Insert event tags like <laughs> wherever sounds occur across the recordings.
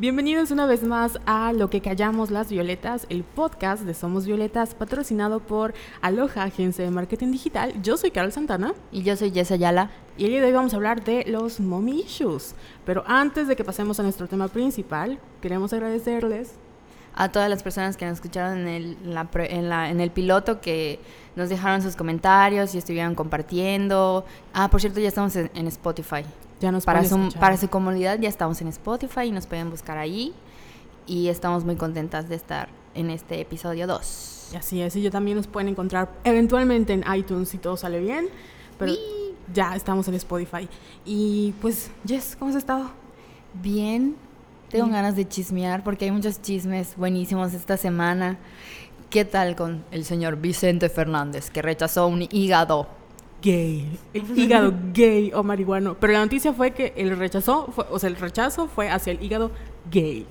Bienvenidos una vez más a Lo que callamos las violetas, el podcast de Somos Violetas, patrocinado por Aloha, agencia de marketing digital. Yo soy Carol Santana. Y yo soy Jess Ayala. Y el día de hoy vamos a hablar de los mommy issues. Pero antes de que pasemos a nuestro tema principal, queremos agradecerles a todas las personas que nos escucharon en el, en, la, en el piloto, que nos dejaron sus comentarios y estuvieron compartiendo. Ah, por cierto, ya estamos en, Spotify. Ya nos para su, para su comunidad ya estamos en Spotify y nos pueden buscar ahí. Y estamos muy contentas de estar en este episodio 2. Así es, y yo también nos pueden encontrar eventualmente en iTunes si todo sale bien. Pero ya estamos en Spotify. Y pues, Jess, ¿cómo has estado? Bien, tengo ganas de chismear porque hay muchos chismes buenísimos esta semana. ¿Qué tal con el señor Vicente Fernández que rechazó un hígado? Gay. El hígado gay o marihuano. Pero la noticia fue que el rechazó, o sea, el rechazo fue hacia el hígado gay.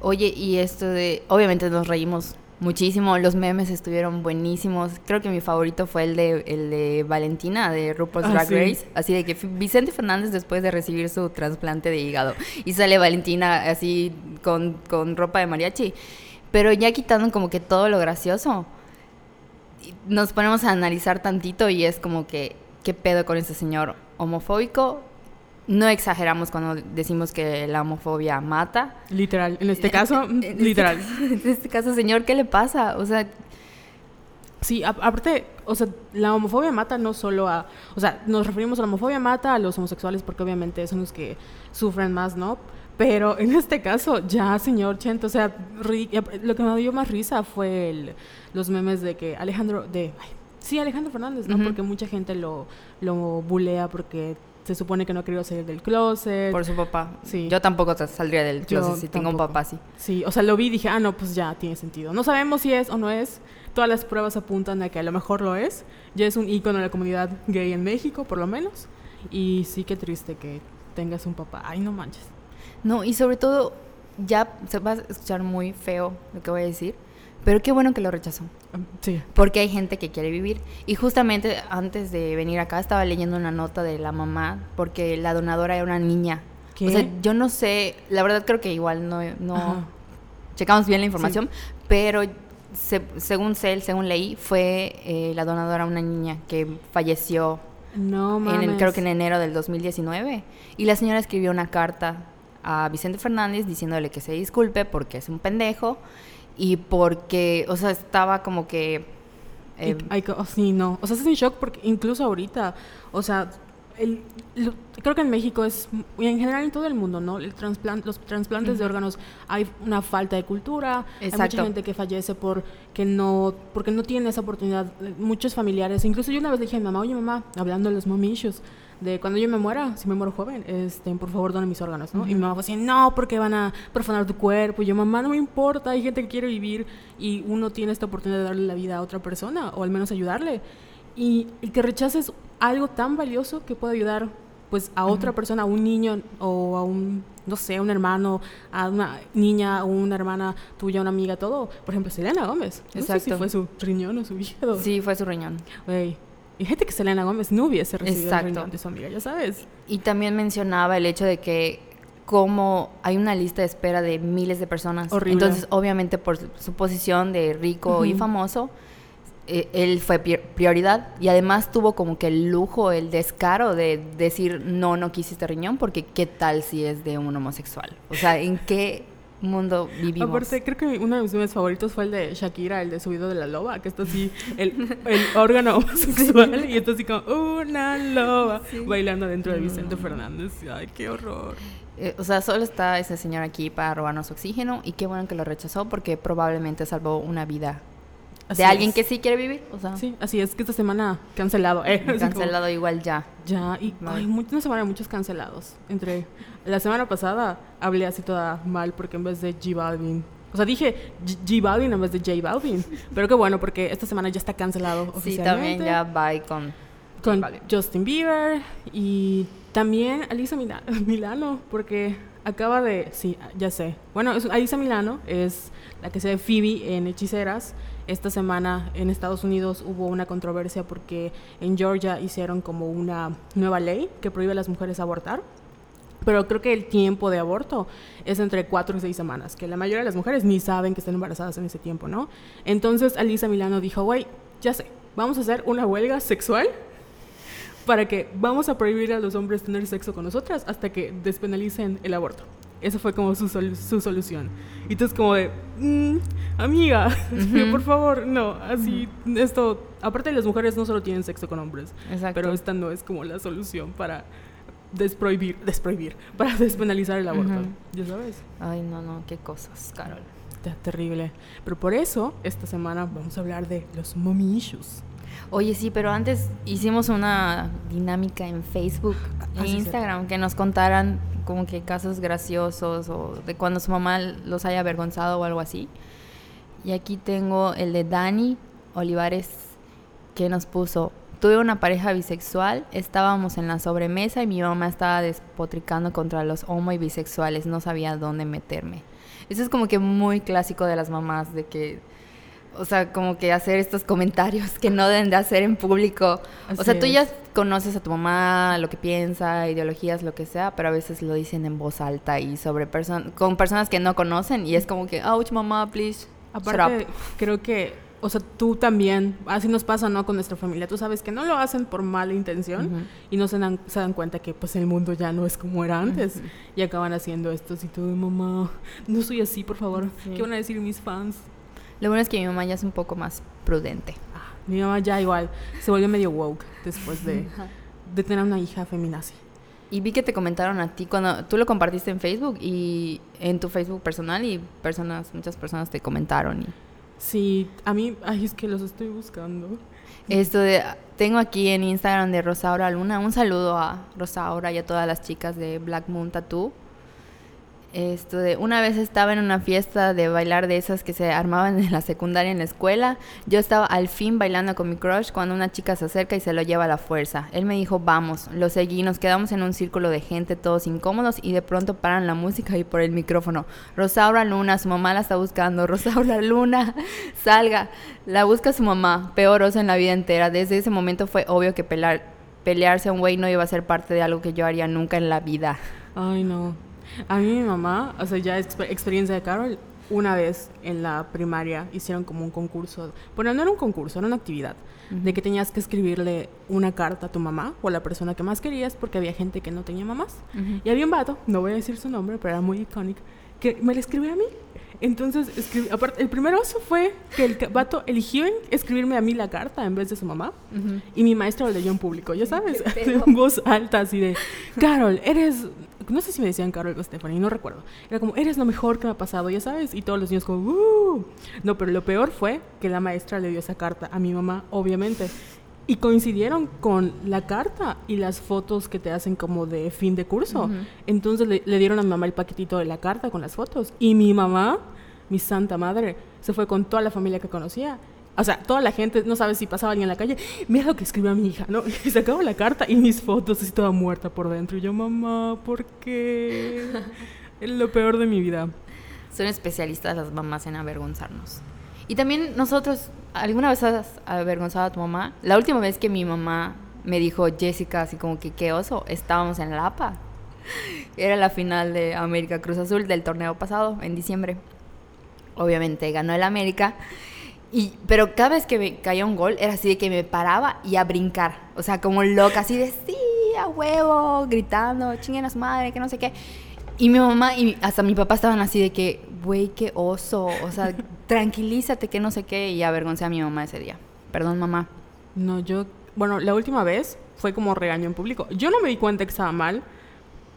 Oye, y esto de. Obviamente nos reímos muchísimo. Los memes estuvieron buenísimos. Creo que mi favorito fue el de, el de Valentina, de RuPaul's ah, Drag Race. Así de que Vicente Fernández después de recibir su trasplante de hígado. Y sale Valentina así con, con ropa de mariachi. Pero ya quitando como que todo lo gracioso, nos ponemos a analizar tantito y es como que, ¿qué pedo con ese señor homofóbico? no exageramos cuando decimos que la homofobia mata. Literal, en este caso, este literal. <laughs> en este caso, señor, ¿qué le pasa? O sea... Sí, aparte, o sea, la homofobia mata no solo a... O sea, nos referimos a la homofobia mata a los homosexuales porque obviamente son los que sufren más, ¿no? Pero en este caso, ya, señor Chento, o sea, lo que me dio más risa fue el, los memes de que Alejandro, de... sí, Alejandro Fernández, ¿no? Porque mucha gente lo, lo bulea porque se supone que no quería salir del closet. Por su papá. Sí. Yo tampoco saldría del closet si tengo un papá así. Sí, o sea, lo vi y dije, ah, no, pues ya tiene sentido. No sabemos si es o no es. Todas las pruebas apuntan a que a lo mejor lo es. Ya es un ícono de la comunidad gay en México, por lo menos. Y sí, qué triste que tengas un papá. Ay, no manches. No, y sobre todo, ya se va a escuchar muy feo lo que voy a decir, pero qué bueno que lo rechazó. Sí. Porque hay gente que quiere vivir. Y justamente antes de venir acá estaba leyendo una nota de la mamá, porque la donadora era una niña. ¿Qué? O sea, yo no sé, la verdad creo que igual no, no checamos bien la información, pero según sé, según leí, fue eh, la donadora una niña que falleció. No, en creo que en enero del 2019. Y la señora escribió una carta a Vicente Fernández diciéndole que se disculpe porque es un pendejo y porque, o sea, estaba como que... Eh, sí, no. O sea, es en shock porque incluso ahorita, o sea, el, creo que en México es, y en general en todo el mundo, ¿no? El los trasplantes de órganos, hay una falta de cultura, hay mucha gente que fallece porque no, porque no tiene esa oportunidad. Muchos familiares, incluso yo una vez le dije a mi mamá, oye mamá, hablando de los mom issues, de cuando yo me muera, si me muero joven, este, por favor, dona mis órganos, ¿no? Y mi mamá fue así, no, porque van a profanar tu cuerpo. Y yo, mamá, no me importa, hay gente que quiere vivir y uno tiene esta oportunidad de darle la vida a otra persona, o al menos ayudarle. Y, y que rechaces algo tan valioso que puede ayudar, pues, a otra persona, a un niño o a un, no sé, a un hermano, a una niña o una hermana tuya, una amiga, todo. Por ejemplo, Selena Gómez. Exacto. si fue su riñón o su hígado. Sí, fue su riñón. Güey, y gente que Selena Gómez no hubiese recibido Exacto. de su amiga, ya sabes. Y también mencionaba el hecho de que como hay una lista de espera de miles de personas. Horrible. Entonces, obviamente, por su posición de rico y famoso, eh, él fue prioridad. Y además tuvo como que el lujo, el descaro de decir, no, no quise este riñón, porque qué tal si es de un homosexual. O sea, ¿en qué mundo vivimos. Aparte, creo que uno de mis memes favoritos fue el de Shakira, el de Subido de la Loba, que está así, el, el <laughs> órgano homosexual, y está así como, una loba, bailando dentro de Vicente Fernández. Ay, qué horror. Eh, o sea, solo está ese señor aquí para robarnos oxígeno, y qué bueno que lo rechazó, porque probablemente salvó una vida de alguien que sí quiere vivir. O sea. Sí, así es que esta semana cancelado. Eh, <laughs> cancelado igual ya. Ya, y hay una semana muchos cancelados. Entre la semana pasada hablé así toda mal porque en vez de G Balvin. O sea, dije G Balvin en vez de J Balvin. Pero qué bueno porque esta semana ya está cancelado oficialmente. Sí, también ya bye con, con Justin Bieber y también Alisa <laughs> Milano porque acaba de... Sí, ya sé. Bueno, Alisa Milano es la que se ve Phoebe en Hechiceras esta semana en Estados Unidos hubo una controversia porque en Georgia hicieron como una nueva ley que prohíbe a las mujeres abortar. Pero creo que el tiempo de aborto es entre cuatro y seis semanas, que la mayoría de las mujeres ni saben que están embarazadas en ese tiempo, ¿no? Entonces Alisa Milano dijo, güey, ya sé, vamos a hacer una huelga sexual para que vamos a prohibir a los hombres tener sexo con nosotras hasta que despenalicen el aborto. Esa fue como su, su solución. Y entonces como de, mm, amiga, <laughs> por favor, no, así, esto, aparte de las mujeres no solo tienen sexo con hombres, Exacto. pero esta no es como la solución para desprohibir, desprohibir, <laughs> para despenalizar el aborto, ya sabes. Ay, no, no, qué cosas, Carol. Está terrible. Pero por eso, esta semana vamos a hablar de los mommy issues. Oye, sí, pero antes hicimos una dinámica en Facebook e Instagram que nos contaran como que casos graciosos o de cuando su mamá los haya avergonzado o algo así. Y aquí tengo el de Dani Olivares que nos puso, tuve una pareja bisexual, estábamos en la sobremesa y mi mamá estaba despotricando contra los homo y bisexuales, no sabía dónde meterme. Eso es como que muy clásico de las mamás, de que o sea, como que hacer estos comentarios que no deben de hacer en público. o sea, tú ya conoces a tu mamá, lo que piensa, ideologías, lo que sea, pero a veces lo dicen en voz alta y sobre personas, con personas que no conocen y es como que, ouch, mamá, please. Aparte, creo que, o sea, tú también, así nos pasa, ¿no? Con nuestra familia. Tú sabes que no lo hacen por mala intención y no se dan, se dan cuenta que, pues, el mundo ya no es como era antes y acaban haciendo esto. Y tú, mamá, no soy así, por favor. ¿Qué van a decir mis fans? Lo bueno es que mi mamá ya es un poco más prudente. Ah, mi mamá ya igual se volvió medio woke después de, <laughs> de tener una hija feminazi. Y vi que te comentaron a ti cuando tú lo compartiste en Facebook y en tu Facebook personal y personas, muchas personas te comentaron. Y... Sí, a mí, ay, es que los estoy buscando. Esto de, tengo aquí en Instagram de Rosaura Luna, un saludo a Rosaura y a todas las chicas de Black Moon Tattoo esto de una vez estaba en una fiesta de bailar de esas que se armaban <laughs> en la secundaria en la escuela. Yo estaba al fin bailando con mi crush cuando una chica se acerca y se lo lleva a la fuerza. Él me dijo, "Vamos." Lo seguí, nos quedamos en un círculo de gente todos incómodos y de pronto paran la música y por el micrófono, "Rosaura Luna, su mamá la está buscando. <laughs> Rosaura Luna, salga." La busca su mamá, peor oso en la vida entera. Desde ese momento fue obvio que pelearse a un güey no iba a ser parte de algo que yo haría nunca en la vida. Ay, no. A mí mi mamá, o sea, ya experiencia de Carol, una vez en la primaria hicieron como un concurso. Bueno, no era un concurso, era una actividad. De que tenías que escribirle una carta a tu mamá o a la persona que más querías porque había gente que no tenía mamás. Y había un vato, no voy a decir su nombre, pero era muy icónico, que me le escribió a mí. Entonces, aparte, el primer oso fue que el vato eligió escribirme a mí la carta en vez de su mamá. Y mi maestra lo leyó en público, ya sabes, <laughs> en voz alta, así de, Carol, eres no sé si me decían Carol o Stephanie, no recuerdo. Era como, eres lo mejor que me ha pasado, ya sabes. Y todos los niños como, uh". No, pero lo peor fue que la maestra le dio esa carta a mi mamá, obviamente. Y coincidieron con la carta y las fotos que te hacen como de fin de curso. Entonces le, le, dieron a mi mamá el paquetito de la carta con las fotos. Y mi mamá, mi santa madre, se fue con toda la familia que conocía o sea, toda la gente, no sabe si pasaba alguien en la calle, mira lo que escribió mi hija, ¿no? <laughs> Y sacaba la carta y mis fotos, así toda muerta por dentro. Y yo, mamá, ¿por qué? es lo peor de mi vida. Son especialistas las mamás en avergonzarnos. Y también nosotros, ¿alguna vez has avergonzado a tu mamá? La última vez que mi mamá me dijo, Jessica, así como que qué oso, estábamos en La APA. Era la final de América Cruz Azul del torneo pasado, en diciembre. Obviamente ganó el América. Y, pero cada vez que me caía un gol era así de que me paraba y a brincar. O sea, como loca, así de sí, a huevo, gritando, chinguen a su madre, que no sé qué. Y mi mamá y hasta mi papá estaban así de que, güey, qué oso. O sea, <laughs> tranquilízate, que no sé qué. Y avergoncé a mi mamá ese día. Perdón, mamá. No, yo. Bueno, la última vez fue como regaño en público. Yo no me di cuenta que estaba mal,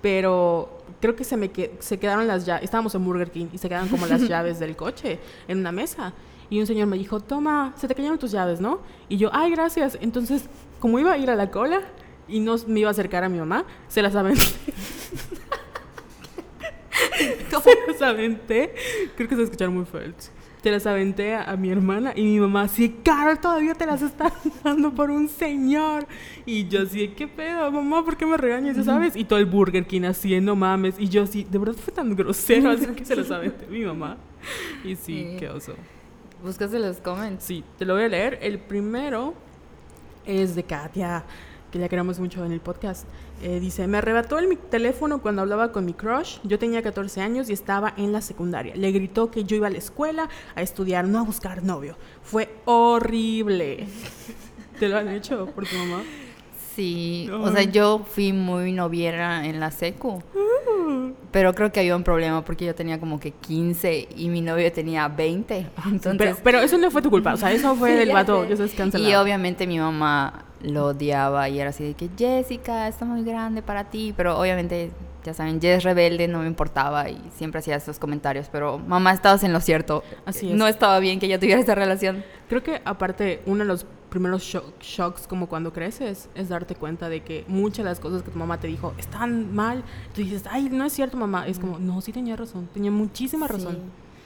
pero creo que se me se quedaron las llaves. Estábamos en Burger King y se quedaron como las <laughs> llaves del coche en una mesa. Y un señor me dijo, toma, se te cayeron tus llaves, ¿no? Y yo, ay, gracias. Entonces, como iba a ir a la cola y no me iba a acercar a mi mamá, se las aventé. <laughs> se las aventé. Creo que se escucharon muy fuerte. Se las aventé a, mi hermana y mi mamá así, Carol, todavía te las están <laughs> dando por un señor. Y yo así, ¿qué pedo, mamá? ¿Por qué me regañas? ¿Sabes? Y todo el Burger King haciendo mames. Y yo así, de verdad fue tan grosero, <laughs> así que se las aventé a mi mamá. Y sí, qué oso. ¿Buscaste los comments? Sí, te lo voy a leer. El primero es de Katia, que la queremos mucho en el podcast, Eh, dice, me arrebató el mi teléfono cuando hablaba con mi crush. Yo tenía 14 años y estaba en la secundaria. Le gritó que yo iba a la escuela a estudiar, no a buscar novio. Fue horrible. <laughs> ¿Te lo han hecho por tu mamá? Sí, o sea, yo fui muy noviera en la secu. Pero creo que había un problema porque yo tenía como que 15 y mi novio tenía 20. Entonces... Pero, eso no fue tu culpa, o sea, eso fue <laughs> del vato, eso es cancelado. Y obviamente mi mamá lo odiaba y era así de que Jessica, está muy grande para ti, pero obviamente, ya saben, Jess rebelde, no me importaba y siempre hacía esos comentarios, pero mamá, estabas en lo cierto. Así es. No estaba bien que ella tuviera esa relación. Creo que aparte, uno de los primeros shocks como cuando creces es darte cuenta de que muchas de las cosas que tu mamá te dijo están mal. Tú dices, ay, no es cierto, mamá. Es como, no, sí tenía razón, tenía muchísima razón.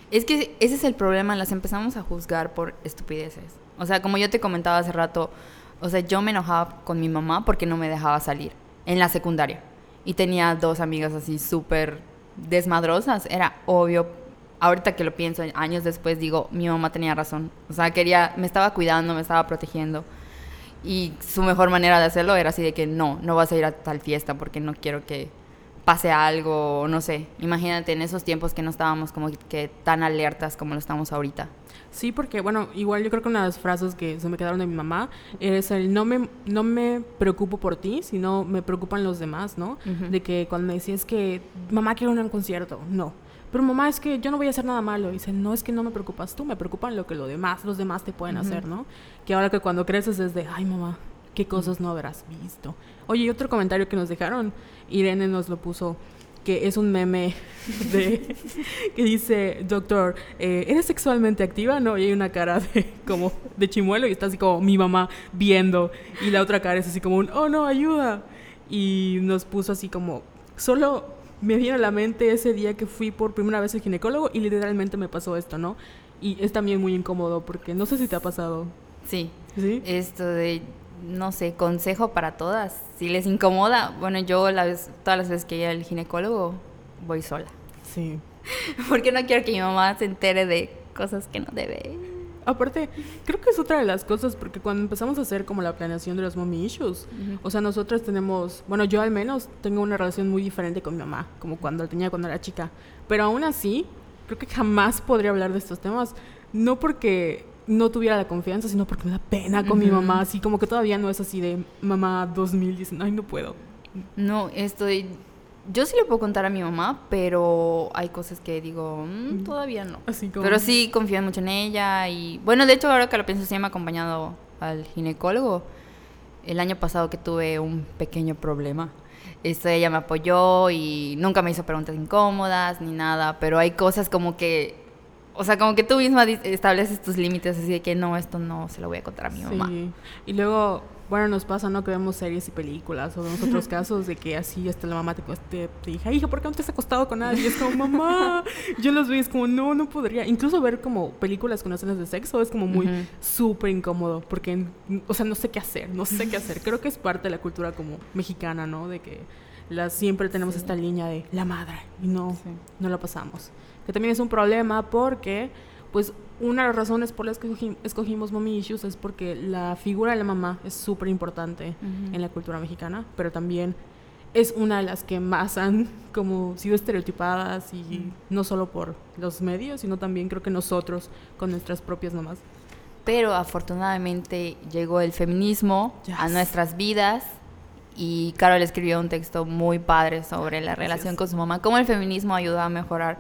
Es que ese es el problema, las empezamos a juzgar por estupideces. O sea, como yo te comentaba hace rato, o sea, yo me enojaba con mi mamá porque no me dejaba salir en la secundaria. Y tenía dos amigas así súper desmadrosas. Era obvio ahorita que lo pienso, años después, digo, mi mamá tenía razón. O sea, quería, me estaba cuidando, me estaba protegiendo. Y su mejor manera de hacerlo era así de que no, no vas a ir a tal fiesta porque no quiero que pase algo, no sé. Imagínate en esos tiempos que no estábamos como que tan alertas como lo estamos ahorita. Sí, porque bueno, igual yo creo que una de las frases que se me quedaron de mi mamá es el no me, no me preocupo por ti, sino me preocupan los demás, ¿no? De que cuando me decías que mamá quiere un concierto, no pero mamá, es que yo no voy a hacer nada malo. Y dice, no es que no me preocupas tú, me preocupan lo que lo demás, los demás te pueden hacer, ¿no? Que ahora que cuando creces es de, ay mamá, qué cosas no habrás visto. Oye, y otro comentario que nos dejaron, Irene nos lo puso, que es un meme de <laughs> que dice, doctor, eh, ¿eres sexualmente activa? No, y hay una cara de como de chimuelo y está así como mi mamá viendo y la otra cara es así como un, oh no, ayuda. Y nos puso así como, solo me viene a la mente ese día que fui por primera vez al ginecólogo y literalmente me pasó esto, ¿no? Y es también muy incómodo porque no sé si te ha pasado. Sí. ¿Sí? Esto de, no sé, consejo para todas. Si les incomoda, bueno, yo la vez, todas las veces que voy al ginecólogo voy sola. Sí. <laughs> porque no quiero que mi mamá se entere de cosas que no debe. Aparte, creo que es otra de las cosas, porque cuando empezamos a hacer como la planeación de los mommy issues, o sea, nosotros tenemos, bueno, yo al menos tengo una relación muy diferente con mi mamá, como cuando tenía cuando era chica. Pero aún así, creo que jamás podría hablar de estos temas, no porque no tuviera la confianza, sino porque me da pena con mi mamá, así como que todavía no es así de mamá 2000, dicen, ay, no puedo. No, estoy yo sí le puedo contar a mi mamá, pero hay cosas que digo, mm, todavía no. Pero sí confío mucho en ella y bueno, de hecho ahora que lo pienso sí me ha acompañado al ginecólogo. El año pasado que tuve un pequeño problema. Esto, ella me apoyó y nunca me hizo preguntas incómodas ni nada, pero hay cosas como que, o sea, como que tú misma estableces tus límites así de que no, esto no se lo voy a contar a mi mamá. Y luego bueno, nos pasa, ¿no? Que vemos series y películas o vemos otros <laughs> casos de que así hasta la mamá te, te, te dije, hija, ¿por qué no te has acostado con nadie? Y es como, mamá, <laughs> yo los veo es como, no, no podría. Incluso ver como películas con escenas de sexo es como muy súper incómodo porque, o sea, no sé qué hacer, no sé qué hacer. Creo que es parte de la cultura como mexicana, ¿no? De que la, siempre tenemos esta línea de la madre y no, no la pasamos. Que también es un problema porque pues una de las razones por las que escogimos Mommy Issues es porque la figura de la mamá es súper importante en la cultura mexicana, pero también es una de las que más han como sido estereotipadas y no solo por los medios, sino también creo que nosotros con nuestras propias mamás. Pero afortunadamente llegó el feminismo a nuestras vidas y Carol escribió un texto muy padre sobre la relación con su mamá, cómo el feminismo ayudó a mejorar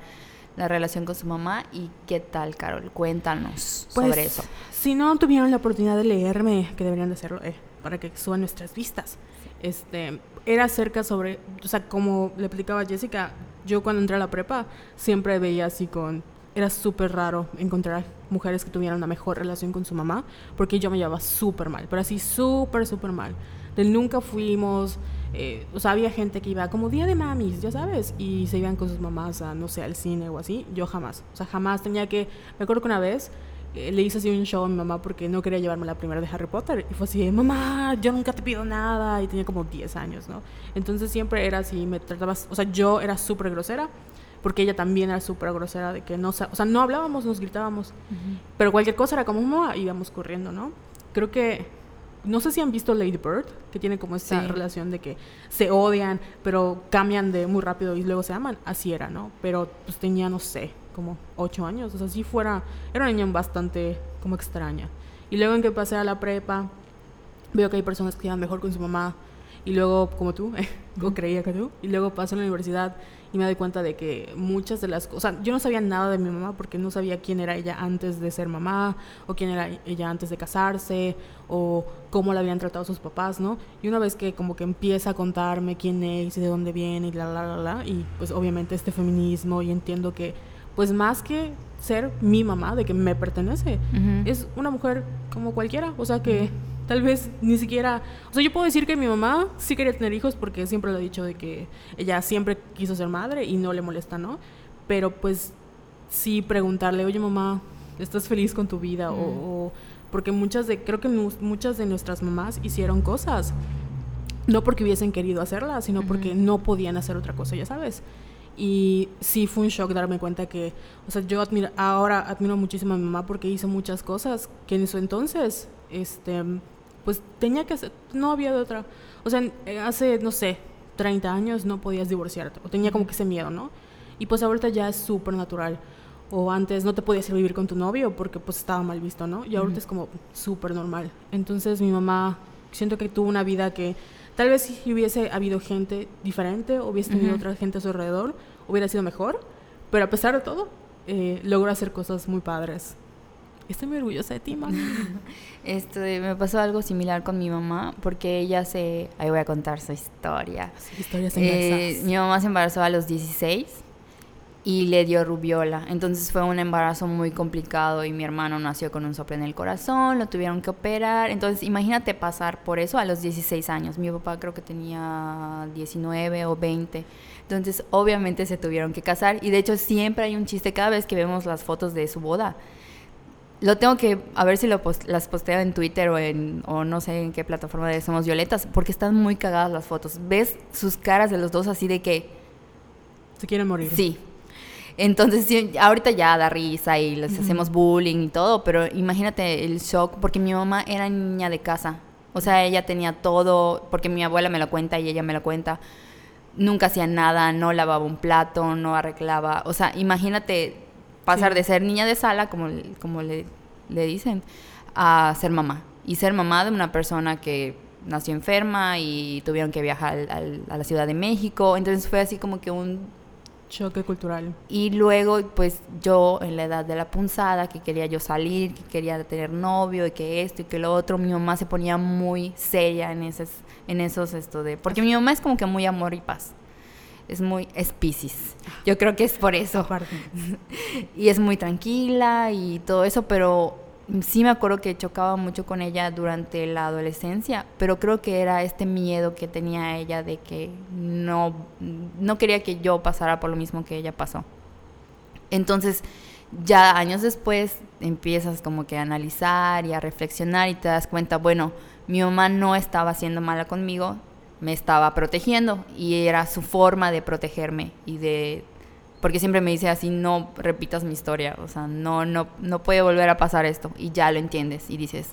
la relación con su mamá y qué tal, Carol. Cuéntanos pues, sobre eso. Si no tuvieron la oportunidad de leerme, que deberían de hacerlo, eh, para que suban nuestras vistas. Este, era acerca sobre, o sea, como le explicaba a Jessica, yo cuando entré a la prepa siempre veía así con, era súper raro encontrar mujeres que tuvieran una mejor relación con su mamá, porque yo me llevaba súper mal, pero así súper, súper mal. De nunca fuimos eh, o sea, había gente que iba como día de mamis, ya sabes, y se iban con sus mamás a, no sé, al cine o así. Yo jamás. O sea, jamás tenía que. Me acuerdo que una vez eh, le hice así un show a mi mamá porque no quería llevarme la primera de Harry Potter. Y fue así, mamá, yo nunca te pido nada. Y tenía como 10 años, ¿no? Entonces siempre era así, me tratabas. O sea, yo era súper grosera porque ella también era súper grosera de que no, o sea, no hablábamos, nos gritábamos, pero cualquier cosa era como, mamá, íbamos corriendo, ¿no? Creo que no sé si han visto Lady Bird, que tiene como esta relación de que se odian, pero cambian de muy rápido y luego se aman. Así era, ¿no? Pero pues tenía, no sé, como ocho años. O sea, si fuera, era una niña bastante como extraña. Y luego en que pasé a la prepa, veo que hay personas que quedan mejor con su mamá. Y luego, como tú, <laughs> o creía que tú, y luego pasé a la universidad y me doy cuenta de que muchas de las cosas, yo no sabía nada de mi mamá porque no sabía quién era ella antes de ser mamá, o quién era ella antes de casarse, o cómo la habían tratado sus papás, ¿no? Y una vez que como que empieza a contarme quién es y de dónde viene y la, la, la, la, y pues obviamente este feminismo y entiendo que pues más que ser mi mamá, de que me pertenece, es una mujer como cualquiera, o sea que tal vez ni siquiera, o sea, yo puedo decir que mi mamá sí quería tener hijos porque siempre lo ha dicho de que ella siempre quiso ser madre y no le molesta, ¿no? Pero pues sí preguntarle, oye mamá, ¿estás feliz con tu vida? o, porque muchas de, creo que muchas de nuestras mamás hicieron cosas, no porque hubiesen querido hacerlas, sino porque no podían hacer otra cosa, ya sabes. Y sí fue un shock darme cuenta que, o sea, yo admiro, ahora admiro muchísimo a mi mamá porque hizo muchas cosas que en su entonces, este, pues tenía que hacer, no había de otra. O sea, hace, no sé, 30 años no podías divorciarte, o tenía como que ese miedo, ¿no? Y pues ahorita ya es súper natural. O antes no te podías ir a vivir con tu novio porque pues estaba mal visto, ¿no? Y ahorita es como súper normal. Entonces mi mamá, siento que tuvo una vida que tal vez si hubiese habido gente diferente, hubiese tenido otra gente a su alrededor, hubiera sido mejor. Pero a pesar de todo, eh, logró hacer cosas muy padres. Estoy muy orgullosa de ti, mamá. <laughs> Este, me pasó algo similar con mi mamá, porque ella se... Ahí voy a contar su historia. historias eh, Mi mamá se embarazó a los 16 y le dio rubiola. Entonces fue un embarazo muy complicado y mi hermano nació con un soplo en el corazón, lo tuvieron que operar. Entonces imagínate pasar por eso a los 16 años. Mi papá creo que tenía 19 o 20. Entonces obviamente se tuvieron que casar y de hecho siempre hay un chiste cada vez que vemos las fotos de su boda lo tengo que, a ver si lo las posteo en Twitter o en, o no sé en qué plataforma de Somos Violetas, porque están muy cagadas las fotos. Ves sus caras de los dos así de que... Se quieren morir. Sí. Entonces, ahorita ya da risa y les hacemos bullying y todo, pero imagínate el shock, porque mi mamá era niña de casa. O sea, ella tenía todo, porque mi abuela me lo cuenta y ella me lo cuenta. Nunca hacía nada, no lavaba un plato, no arreglaba. O sea, imagínate pasar de ser niña de sala, como, como le, le dicen, a ser mamá. Y ser mamá de una persona que nació enferma y tuvieron que viajar al, a la Ciudad de México. Entonces fue así como que un choque cultural. Y luego, pues yo en la edad de la punzada, que quería yo salir, que quería tener novio y que esto y que lo otro, mi mamá se ponía muy seria en esos, en esos esto de... Porque mi mamá es como que muy amor y paz es muy, es Pisces. Yo creo que es por eso. <laughs> y es muy tranquila y todo eso, pero sí me acuerdo que chocaba mucho con ella durante la adolescencia, pero creo que era este miedo que tenía ella de que no, no quería que yo pasara por lo mismo que ella pasó. Entonces, ya años después empiezas como que a analizar y a reflexionar y te das cuenta, bueno, mi mamá no estaba siendo mala conmigo, me estaba protegiendo y era su forma de protegerme y de porque siempre me dice así no repitas mi historia o sea no no no puede volver a pasar esto y ya lo entiendes y dices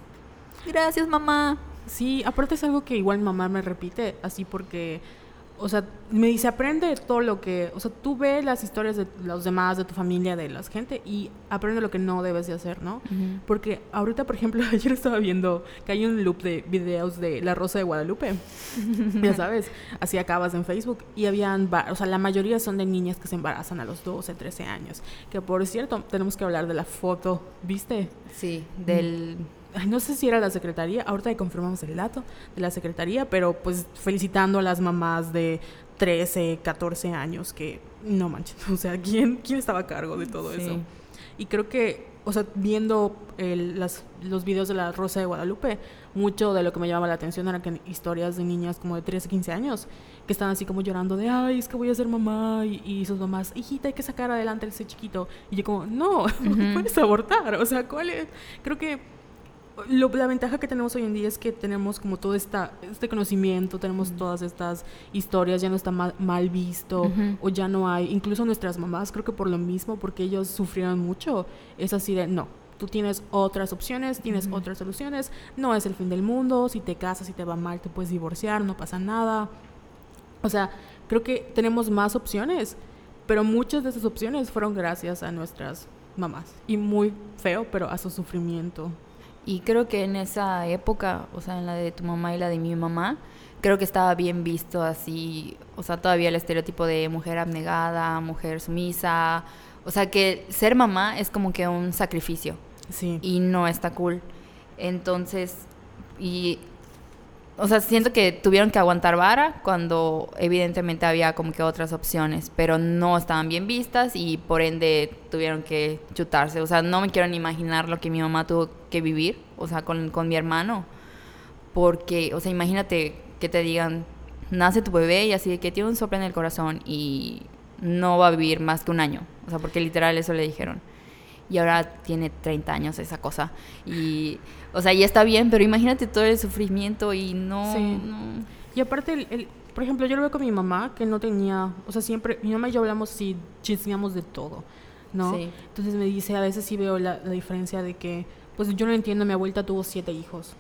gracias mamá sí aparte es algo que igual mamá me repite así porque o sea, me dice, aprende todo lo que, o sea, tú ves las historias de los demás, de tu familia, de la gente y aprende lo que no debes de hacer, ¿no? Porque ahorita, por ejemplo, <laughs> ayer estaba viendo que hay un loop de videos de La Rosa de Guadalupe, <laughs> ya sabes, así acabas en Facebook y habían, o sea, la mayoría son de niñas que se embarazan a los 12, 13 años, que por cierto, tenemos que hablar de la foto, ¿viste? Sí, del no sé si era la secretaría, ahorita confirmamos el dato de la secretaría, pero pues felicitando a las mamás de 13, 14 años que no manches, <laughs> o sea, ¿quién, quién estaba a cargo de todo eso? Y creo que, o sea, viendo las, los videos de la Rosa de Guadalupe, mucho de lo que me llamaba la atención eran que historias de niñas como de 13, 15 años que están así como llorando de, ay, es que voy a ser mamá y, sus mamás, hijita, hay que sacar adelante ese chiquito. Y yo como, no, <laughs> puedes abortar. O sea, ¿cuál es? Creo que la ventaja que tenemos hoy en día es que tenemos como todo esta, este conocimiento, tenemos todas estas historias, ya no está mal, visto o ya no hay, incluso nuestras mamás, creo que por lo mismo, porque ellos sufrieron mucho, es así de, no, tú tienes otras opciones, tienes otras soluciones, no es el fin del mundo, si te casas, si te va mal, te puedes divorciar, no pasa nada. O sea, creo que tenemos más opciones, pero muchas de esas opciones fueron gracias a nuestras mamás. Y muy feo, pero a su sufrimiento. Y creo que en esa época, o sea, en la de tu mamá y la de mi mamá, creo que estaba bien visto así, o sea, todavía el estereotipo de mujer abnegada, mujer sumisa, o sea, que ser mamá es como que un sacrificio. Sí. Y no está cool. Entonces, y o sea, siento que tuvieron que aguantar vara cuando evidentemente había como que otras opciones, pero no estaban bien vistas y por ende tuvieron que chutarse. O sea, no me quiero ni imaginar lo que mi mamá tuvo que vivir, o sea, con, con mi hermano. Porque, o sea, imagínate que te digan, nace tu bebé y así de que tiene un soplo en el corazón y no va a vivir más que un año. O sea, porque literal eso le dijeron y ahora tiene 30 años esa cosa. Y, o sea, ya está bien, pero imagínate todo el sufrimiento y no... Y aparte, el, por ejemplo, yo lo veo con mi mamá, que no tenía, o sea, siempre, mi mamá y yo hablamos y chismeamos de todo, ¿no? Entonces me dice, a veces sí veo la, diferencia de que, pues yo no entiendo, mi abuelita tuvo siete hijos.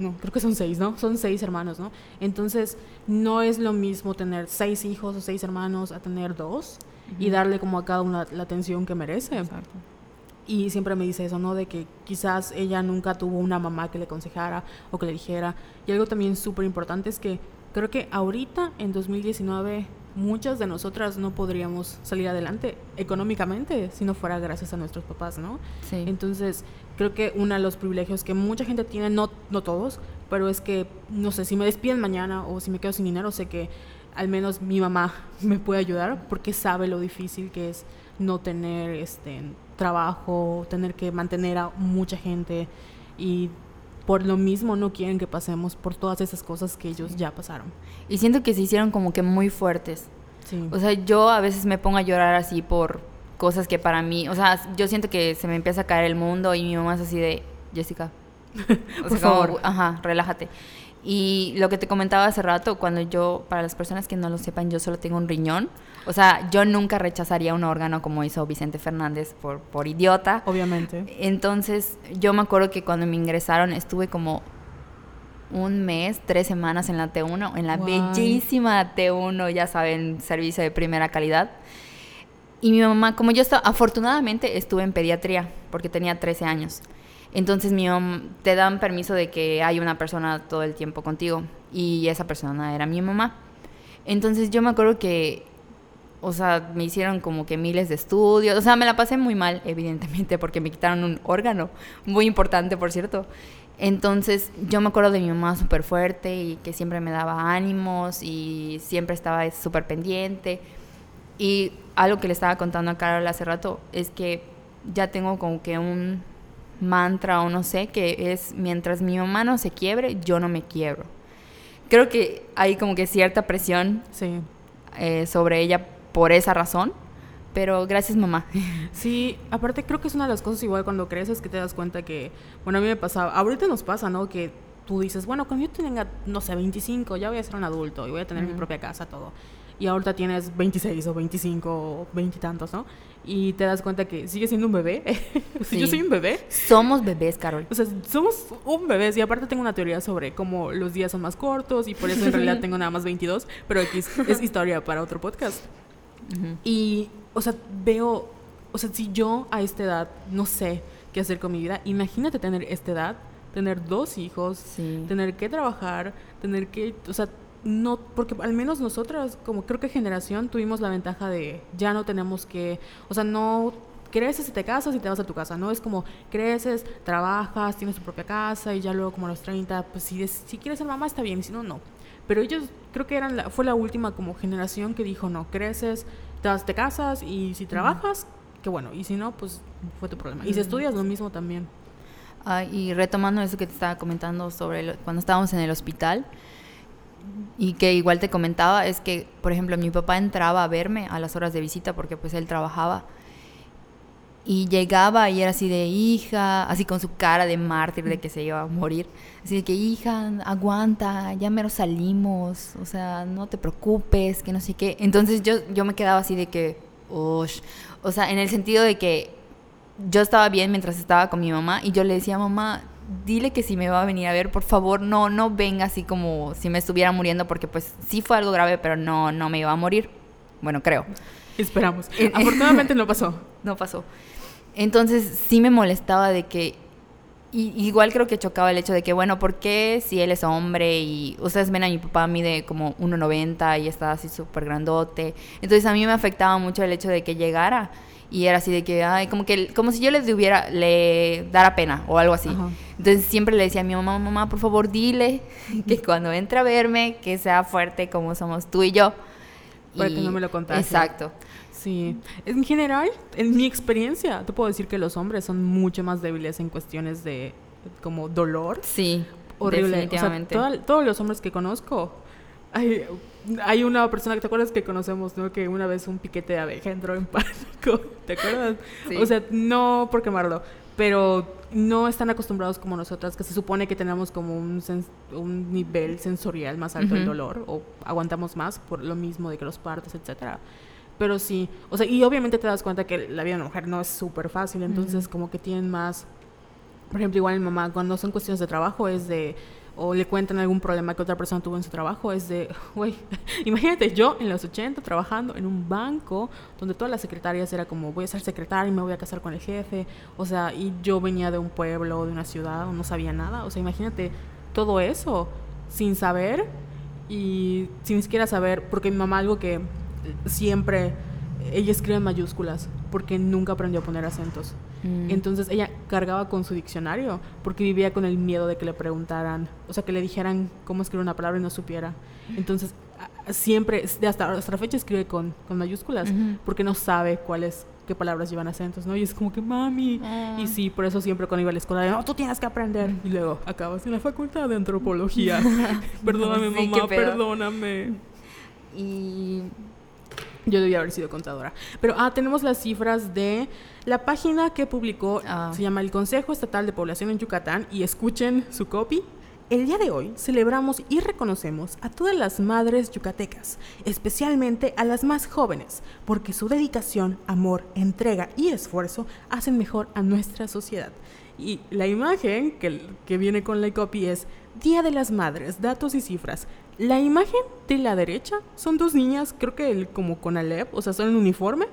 No, creo que son seis, ¿no? Son seis hermanos, ¿no? Entonces, no es lo mismo tener seis hijos o seis hermanos a tener dos y darle como a cada una la atención que merece. Exacto. Y siempre me dice eso, ¿no? De que quizás ella nunca tuvo una mamá que le aconsejara o que le dijera. Y algo también súper importante es que creo que ahorita, en 2019, muchas de nosotras no podríamos salir adelante económicamente si no fuera gracias a nuestros papás, ¿no? Sí. Entonces, creo que uno de los privilegios que mucha gente tiene, no, no todos, pero es que, no sé, si me despiden mañana o si me quedo sin dinero, sé que al menos mi mamá <laughs> me puede ayudar porque sabe lo difícil que es no tener este trabajo, tener que mantener a mucha gente y por lo mismo no quieren que pasemos por todas esas cosas que ellos ya pasaron. Y siento que se hicieron como que muy fuertes. O sea, yo a veces me pongo a llorar así por cosas que para mí, o sea, yo siento que se me empieza a caer el mundo y mi mamá es así de, Jessica, <laughs> por favor, ajá, relájate. Y lo que te comentaba hace rato, cuando yo, para las personas que no lo sepan, yo solo tengo un riñón. O sea, yo nunca rechazaría un órgano como hizo Vicente Fernández por, por idiota. Obviamente. Entonces, yo me acuerdo que cuando me ingresaron estuve como un mes, tres semanas en la T1, en la bellísima T1, ya saben, servicio de primera calidad. Y mi mamá, como yo estaba, afortunadamente estuve en pediatría, porque tenía 13 años. Entonces mi mamá, te dan permiso de que hay una persona todo el tiempo contigo. Y esa persona era mi mamá. Entonces yo me acuerdo que o sea, me hicieron como que miles de estudios, o sea, me la pasé muy mal, evidentemente, porque me quitaron un órgano, muy importante, por cierto. Entonces, yo me acuerdo de mi mamá súper fuerte y que siempre me daba ánimos y siempre estaba súper pendiente. Y algo que le estaba contando a Carol hace rato es que ya tengo como que un mantra o no sé, que es mientras mi mamá no se quiebre, yo no me quiebro. Creo que hay como que cierta presión sí. eh, sobre ella por esa razón. Pero gracias mamá. <laughs> Sí, aparte creo que es una de las cosas igual cuando creces que te das cuenta que, bueno, a mí me pasaba, ahorita nos pasa, ¿no? Que tú dices, bueno, cuando yo tenga, no sé, 25, ya voy a ser un adulto y voy a tener mi propia casa, todo. Y ahorita tienes 26 o 25 o 20 y tantos, ¿no? Y te das cuenta que sigues siendo un bebé. <laughs> sí. Yo soy un bebé. Somos bebés, Carol. O sea, somos un bebé. Y aparte tengo una teoría sobre cómo los días son más cortos y por eso en realidad <laughs> tengo nada más 22. Pero es, es historia para otro podcast. Y, o sea, veo, o sea, si yo a esta edad no sé qué hacer con mi vida, imagínate tener esta edad, tener dos hijos, tener que trabajar, tener que, o sea, no, porque al menos nosotras, como creo que generación, tuvimos la ventaja de ya no tenemos que, o sea, no creces y te casas y te vas a tu casa, ¿no? Es como creces, trabajas, tienes tu propia casa y ya luego como a los 30, pues si, si quieres ser mamá está bien, y si no, no. Pero ellos creo que eran la, fue la última como generación que dijo, no, creces, te, vas, te casas y si trabajas, qué bueno, y si no, pues fue tu problema. Y si estudias, lo mismo también. Ah, y retomando eso que te estaba comentando sobre cuando estábamos en el hospital, y que igual te comentaba, es que, por ejemplo, mi papá entraba a verme a las horas de visita porque pues él trabajaba y llegaba y era así de hija, así con su cara de mártir de que se iba a morir. Así de que hija, aguanta, ya mero salimos, o sea, no te preocupes, que no sé qué. Entonces yo, yo me quedaba así de que, o sea, en el sentido de que yo estaba bien mientras estaba con mi mamá y yo le decía, mamá, dile que si me va a venir a ver, por favor, no, no venga así como si me estuviera muriendo, porque pues sí fue algo grave, pero no, no me iba a morir. Bueno, creo. Esperamos. <laughs> Afortunadamente no pasó. <laughs> No pasó. Entonces sí me molestaba de que, y, igual creo que chocaba el hecho de que, bueno, ¿por qué si él es hombre y ustedes ven a mi papá mide como 1,90 y está así súper grandote? Entonces a mí me afectaba mucho el hecho de que llegara y era así de que, ay, como que, como si yo le tuviera, le dara pena o algo así. Entonces siempre le decía a mi mamá, mamá, por favor, dile que cuando entre a verme, que sea fuerte como somos tú y yo. Para que no me lo contaste. Exacto. Sí, en general, en mi experiencia, te puedo decir que los hombres son mucho más débiles en cuestiones de como dolor. Sí, horrible. Definitivamente. todos los hombres que conozco, hay, hay una persona que te acuerdas que conocemos, ¿no? Que una vez un piquete de abeja entró en <laughs> pánico, ¿te acuerdas? Sí. O sea, no por quemarlo, pero no están acostumbrados como nosotras, que se supone que tenemos como un, un nivel sensorial más alto del dolor, o aguantamos más por lo mismo de que los partos, etcétera. Pero sí, o sea, y obviamente te das cuenta que la vida de una mujer no es súper fácil, entonces como que tienen más, por ejemplo, igual mi mamá, cuando son cuestiones de trabajo es de, o le cuentan algún problema que otra persona tuvo en su trabajo, es de, <laughs> güey, <laughs> imagínate yo en los 80 trabajando en un banco donde todas las secretarias era como, voy a ser secretaria y me voy a casar con el jefe, o sea, y yo venía de un pueblo, de una ciudad, no sabía nada, o sea, imagínate todo eso sin saber y sin siquiera saber, porque mi mamá algo que siempre ella escribe en mayúsculas porque nunca aprendió a poner acentos. Mm. Entonces ella cargaba con su diccionario porque vivía con el miedo de que le preguntaran, o sea, que le dijeran cómo escribir una palabra y no supiera. Entonces siempre, hasta, hasta la fecha escribe con, con mayúsculas porque no sabe cuáles qué palabras llevan acentos, ¿no? Y es como que, mami. Ah. Y sí, por eso siempre cuando iba a la escuela, no, tú tienes que aprender. Y luego acabas en la facultad de antropología. <laughs> <laughs> perdóname, mamá, perdóname. Y yo debía haber sido contadora. Pero ah, tenemos las cifras de la página que publicó, ah. se llama el Consejo Estatal de Población en Yucatán, y escuchen su copy. El día de hoy celebramos y reconocemos a todas las madres yucatecas, especialmente a las más jóvenes, porque su dedicación, amor, entrega y esfuerzo hacen mejor a nuestra sociedad. Y la imagen que, que viene con la copy es Día de las Madres, datos y cifras. La imagen de la derecha son dos niñas, creo que el, como con Alep, o sea, son en uniforme,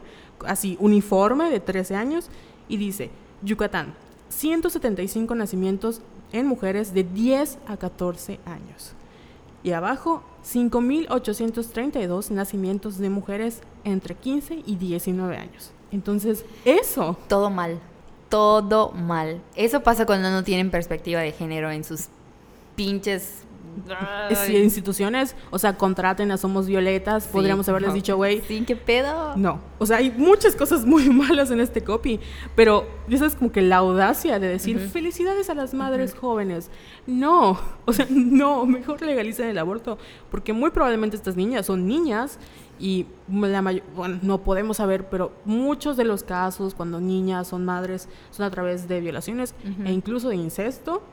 así, uniforme de 13 años, y dice, Yucatán, 175 nacimientos en mujeres de 10 a 14 años. Y abajo, 5.832 nacimientos de mujeres entre 15 y 19 años. Entonces, eso. Todo mal. Todo mal. Eso pasa cuando no tienen perspectiva de género en sus pinches <laughs> si instituciones, o sea, contraten a Somos Violetas, podríamos haberles dicho, güey. Sí, qué pedo. No, o sea, hay muchas cosas muy <laughs> malas en este copy, pero eso es como que la audacia de decir, felicidades a las madres jóvenes. No, <laughs> o sea, no, mejor legalicen el aborto, porque muy probablemente estas niñas son niñas y la bueno, no podemos saber, pero muchos de los casos cuando niñas son madres son a través de violaciones e incluso de incesto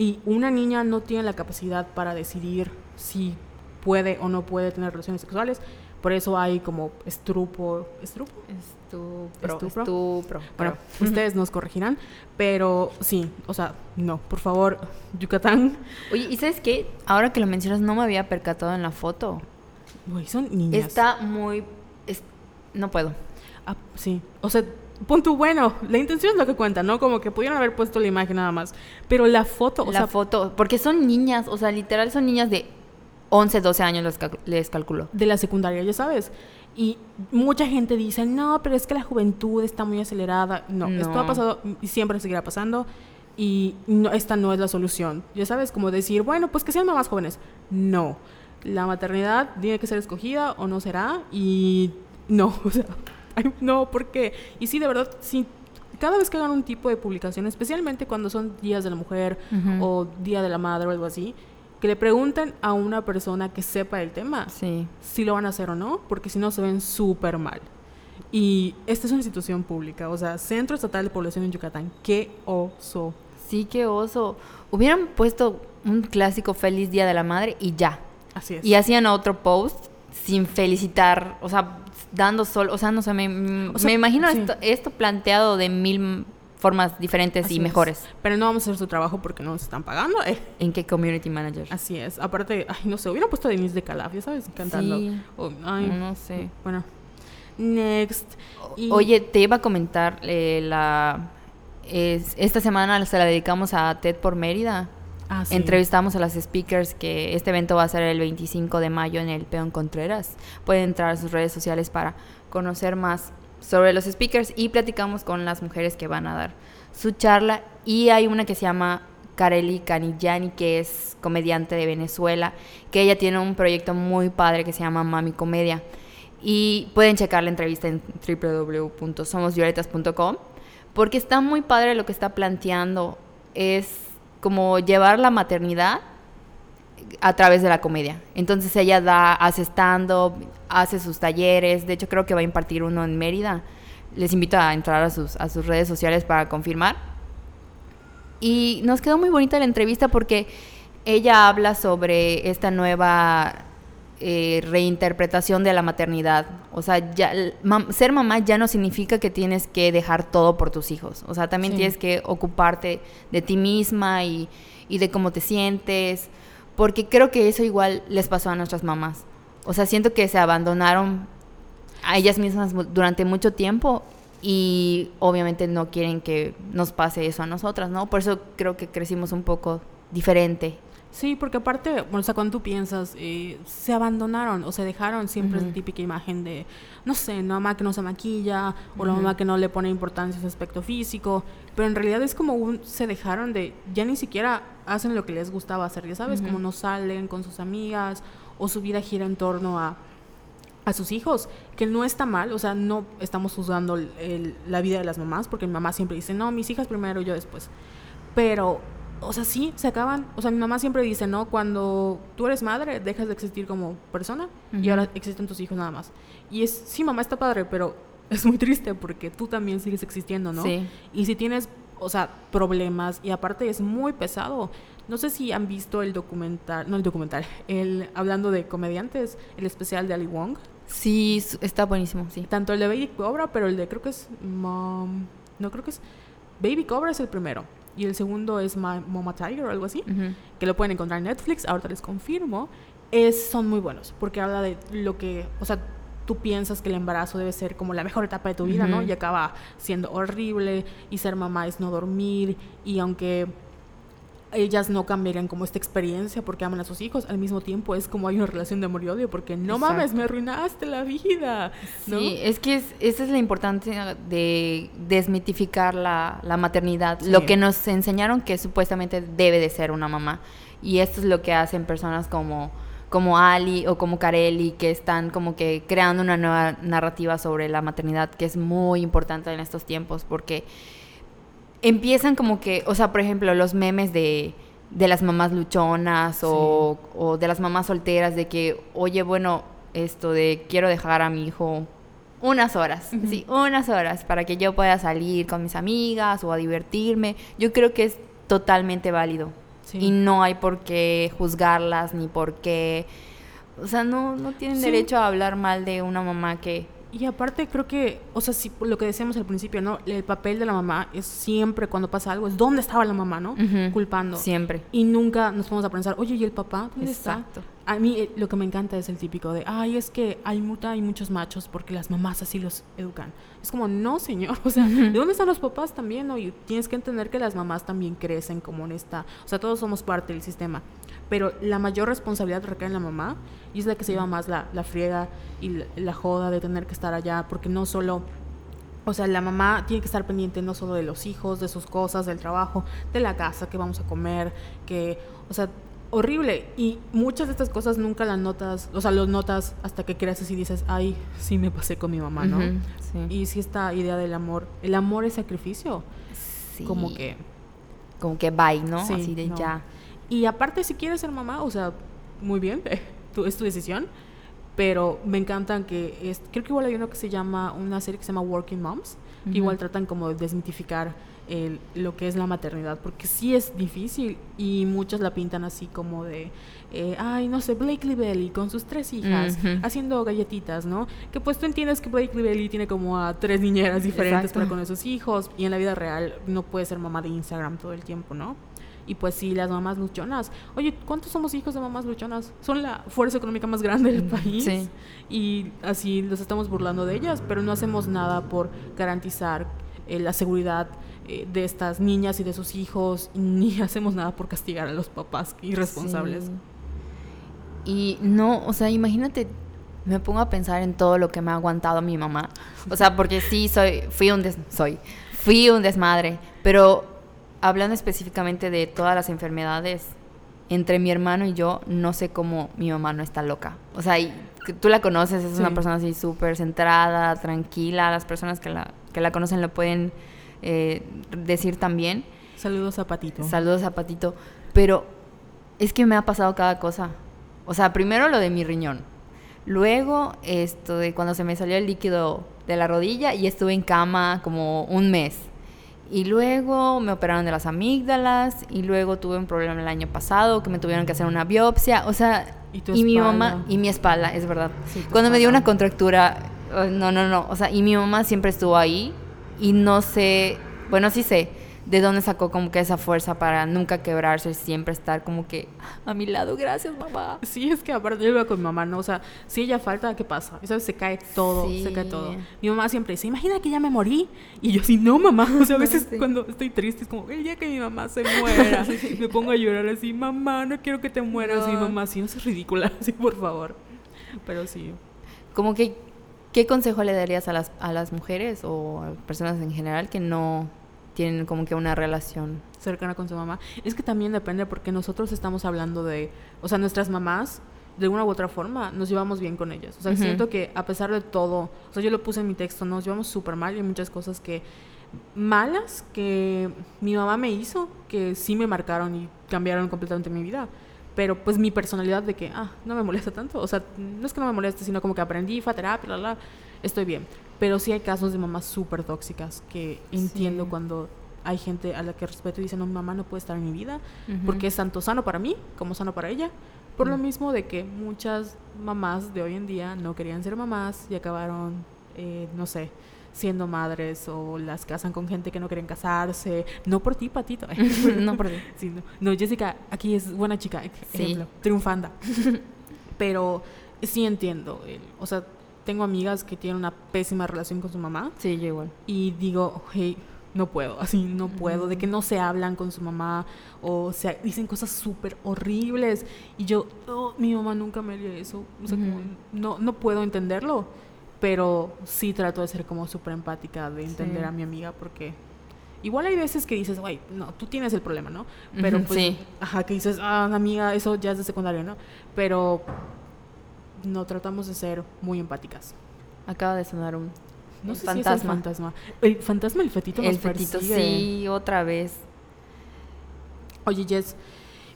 y una niña no tiene la capacidad para decidir si puede o no puede tener relaciones sexuales. Por eso hay como estrupo, estrupo, estupro, estupro. Bueno, <laughs> ustedes nos corregirán, pero sí, o sea, no, por favor, Yucatán. Oye, ¿y sabes qué? Ahora que lo mencionas, no me había percatado en la foto. Uy, son niñas. Está muy, no puedo. Ah, sí, o sea, punto bueno, la intención es lo que cuenta, ¿no? Como que pudieron haber puesto la imagen nada más. Pero la foto, o la foto, porque son niñas, o sea, literal son niñas de 11, 12 años les, les calculo. De la secundaria, ya sabes. Y mucha gente dice, no, pero es que la juventud está muy acelerada. No, esto ha pasado y siempre seguirá pasando. Y no, esta no es la solución. Ya sabes, como decir, bueno, pues que sean más jóvenes. No. La maternidad tiene que ser escogida o no será. Y no, <laughs> o sea, no, ¿por qué? Y sí, de verdad, sí, cada vez que hagan un tipo de publicación, especialmente cuando son días de la mujer o día de la madre o algo así, que le pregunten a una persona que sepa el tema sí. si lo van a hacer o no, porque si no se ven súper mal. Y esta es una institución pública, o sea, Centro Estatal de Población en Yucatán, qué oso. Sí, qué oso. Hubieran puesto un clásico Feliz Día de la Madre y ya. Así es. Y hacían otro post sin felicitar, o sea, dando sol, o sea, no sé, me, me imagino esto, esto, planteado de mil formas diferentes y mejores. Pero no vamos a hacer su trabajo porque no nos están pagando. Eh. ¿En qué community manager? Así es. Aparte, ay, no sé, hubiera puesto a Denise de Calaf, ya sabes, cantando. Sí. ay, no sé. Bueno. Next. Oye, te iba a comentar eh, la... Es, esta semana se la dedicamos a TED por Mérida. Ah, sí. Entrevistamos a las speakers que este evento va a ser el 25 de mayo en el Peón Contreras. Pueden entrar a sus redes sociales para conocer más sobre los speakers y platicamos con las mujeres que van a dar su charla. Y hay una que se llama Kareli Canillani, que es comediante de Venezuela, que ella tiene un proyecto muy padre que se llama Mami Comedia. Y pueden checar la entrevista en www.somosvioletas.com porque está muy padre lo que está planteando. Es como llevar la maternidad a través de la comedia. Entonces ella da, hace stand-up, hace sus talleres, de hecho creo que va a impartir uno en Mérida. Les invito a entrar a sus, a sus redes sociales para confirmar. Y nos quedó muy bonita la entrevista porque ella habla sobre esta nueva eh, reinterpretación de la maternidad. O sea, ya, ser mamá ya no significa que tienes que dejar todo por tus hijos. O sea, también tienes que ocuparte de ti misma y, y de cómo te sientes. Porque creo que eso igual les pasó a nuestras mamás. O sea, siento que se abandonaron a ellas mismas durante mucho tiempo y obviamente no quieren que nos pase eso a nosotras, ¿no? Por eso creo que crecimos un poco diferente Sí, porque aparte, o sea, cuando tú piensas, eh, se abandonaron o se dejaron siempre esa típica imagen de, no sé, la mamá que no se maquilla o la mamá que no le pone importancia a su aspecto físico, pero en realidad es como un, se dejaron de, ya ni siquiera hacen lo que les gustaba hacer, ya sabes, como no salen con sus amigas o su vida gira en torno a, a sus hijos, que no está mal, o sea, no estamos juzgando la vida de las mamás, porque mi mamá siempre dice, no, mis hijas primero, yo después, pero o sea, sí, se acaban. O sea, mi mamá siempre dice, ¿no? Cuando tú eres madre, dejas de existir como persona y ahora existen tus hijos nada más. Y es, sí, mamá está padre, pero <laughs> es muy triste porque tú también sigues existiendo, ¿no? Sí. Y si tienes, o sea, problemas y aparte es muy pesado. No sé si han visto el documental, no el documental, el hablando de comediantes, el especial de Ali Wong. Sí, está buenísimo, sí. Tanto el de Baby Cobra, pero el de creo que es Mom, no creo que es Baby Cobra es el primero y el segundo es Mama Tiger o algo así, que lo pueden encontrar en Netflix, ahorita les confirmo, es, son muy buenos, porque habla de lo que, o sea, tú piensas que el embarazo debe ser como la mejor etapa de tu vida, ¿no? Y acaba siendo horrible, y ser mamá es no dormir, y aunque ellas no cambiarían como esta experiencia porque aman a sus hijos, al mismo tiempo es como hay una relación de amor y odio porque no mames, me arruinaste la vida. Sí, es que es, esa es la importancia de desmitificar la, la maternidad, lo que nos enseñaron que supuestamente debe de ser una mamá. Y esto es lo que hacen personas como, como Ali o como Carelli, que están como que creando una nueva narrativa sobre la maternidad, que es muy importante en estos tiempos porque empiezan como que, o sea, por ejemplo, los memes de, de las mamás luchonas o, o, de las mamás solteras de que, oye, bueno, esto de quiero dejar a mi hijo unas horas, sí, unas horas para que yo pueda salir con mis amigas o a divertirme. Yo creo que es totalmente válido. Y no hay por qué juzgarlas ni por qué... O sea, no, no tienen derecho a hablar mal de una mamá que y aparte creo que, o sea, si, lo que decíamos al principio, ¿no? El papel de la mamá es siempre cuando pasa algo, es dónde estaba la mamá, ¿no? Culpando. Siempre. Y nunca nos vamos a pensar, oye, ¿y el papá? ¿Dónde Exacto. A mí eh, lo que me encanta es el típico de, ay, es que hay, muta, hay muchos machos porque las mamás así los educan. Es como, no, señor, <laughs> o sea, ¿de dónde están los papás también? ¿no? Y tienes que entender que las mamás también crecen como en esta, o sea, todos somos parte del sistema pero la mayor responsabilidad recae en la mamá y es la que se lleva más la, la friega y la, joda de tener que estar allá, porque no solo, o sea, la mamá tiene que estar pendiente no solo de los hijos, de sus cosas, del trabajo, de la casa, que vamos a comer, que, o sea, horrible. Y muchas de estas cosas nunca las notas, o sea, los notas hasta que creces y dices, ay, sí me pasé con mi mamá, ¿no? Y sí esta idea del amor, el amor es sacrificio. Sí. Como que... Como que bye, ¿no? Así de ya. Y aparte, si quieres ser mamá, o sea, muy bien, <laughs> tú, es tu decisión, pero me encantan que, es, creo que igual hay uno que se llama, una serie que se llama Working Moms, que igual tratan como de desmitificar el, lo que es la maternidad, porque sí es difícil y muchas la pintan así como de, eh, ay, no sé, Blake Lively con sus tres hijas haciendo galletitas, ¿no? Que pues tú entiendes que Blake Lively tiene como a tres niñeras diferentes para con esos hijos y en la vida real no puede ser mamá de Instagram todo el tiempo, ¿no? Y pues sí, las mamás luchonas. Oye, ¿cuántos somos hijos de mamás luchonas? Son la fuerza económica más grande del país. Sí. Y así nos estamos burlando de ellas, pero no hacemos nada por garantizar eh, la seguridad eh, de estas niñas y de sus hijos, ni <laughs> hacemos nada por castigar a los papás irresponsables. Y no, o sea, imagínate, me pongo a pensar en todo lo que me ha aguantado mi mamá. O sea, porque sí, soy, fui un, soy, fui un desmadre, pero hablando específicamente de todas las enfermedades, entre mi hermano y yo, no sé cómo mi mamá no está loca. O sea, y, tú la conoces, es una persona así súper centrada, tranquila, las personas que la, que la conocen lo pueden eh, decir también. Saludos a Patito. Saludos a Patito. Pero es que me ha pasado cada cosa. O sea, primero lo de mi riñón. Luego esto de cuando se me salió el líquido de la rodilla y estuve en cama como un mes. Y luego me operaron de las amígdalas y luego tuve un problema el año pasado que me tuvieron que hacer una biopsia. O sea, y, mi mamá y mi espalda, es verdad. Cuando me dio una contractura, oh, no, no, no. O sea, y mi mamá siempre estuvo ahí y no sé, bueno, sí sé de dónde sacó como que esa fuerza para nunca quebrarse, siempre estar como que a mi lado, gracias mamá. Sí, es que aparte yo iba con mi mamá, ¿no? O sea, si ella falta, ¿qué pasa? Eso se cae todo, se cae todo. Mi mamá siempre dice, imagina que ya me morí. Y yo, sí, no, mamá. O sea, a veces cuando estoy triste es como, el día que mi mamá se muera, <laughs> me pongo a llorar así, mamá, no quiero que te mueras. Y mamá, sí, no seas ridícula, <laughs> así, por favor. Pero sí. Como que ¿Qué consejo le darías a las, a las mujeres o a personas en general que no tienen como que una relación cercana con su mamá? Es que también depende porque nosotros estamos hablando de, o sea, nuestras mamás de una u otra forma nos llevamos bien con ellas. O sea, siento que a pesar de todo, o sea, yo lo puse en mi texto, nos llevamos súper mal y hay muchas cosas que malas que mi mamá me hizo que sí me marcaron y cambiaron completamente mi vida pero pues mi personalidad de que, ah, no me molesta tanto, o sea, no es que no me moleste, sino como que aprendí, fue a terapia, la, la, estoy bien. Pero sí hay casos de mamás súper tóxicas que entiendo cuando hay gente a la que respeto y dicen, no, mi mamá no puede estar en mi vida, porque es tanto sano para mí como sano para ella. Por lo mismo de que muchas mamás de hoy en día no querían ser mamás y acabaron, eh, no sé, siendo madres o las casan con gente que no quieren casarse. No por ti, Patito. <laughs> no por ti. no. Jessica aquí es buena chica, ejemplo, triunfanda. <laughs> Pero sí entiendo. o sea, tengo amigas que tienen una pésima relación con su mamá. Sí, yo igual. Y digo, hey, no puedo, <laughs> así no puedo, de que no se hablan con su mamá o se dicen cosas súper horribles y yo, oh, mi mamá nunca me haría eso, o sea, no, no puedo entenderlo pero sí trato de ser como súper empática, de entender a mi amiga, porque igual hay veces que dices, güey, no, tú tienes el problema, ¿no? Pero pues, sí. ajá, que dices, ah, amiga, eso ya es de secundaria, ¿no? Pero no tratamos de ser muy empáticas. Acaba de sonar un no sé fantasma. Si es el fantasma. El fantasma, el fetito El fetito, sí, otra vez. Oye, Jess,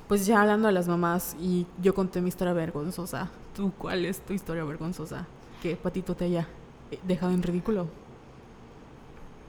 pues ya hablando de las mamás y yo conté mi historia vergonzosa. ¿Tú cuál es tu historia vergonzosa? que Patito te haya eh, dejado en ridículo?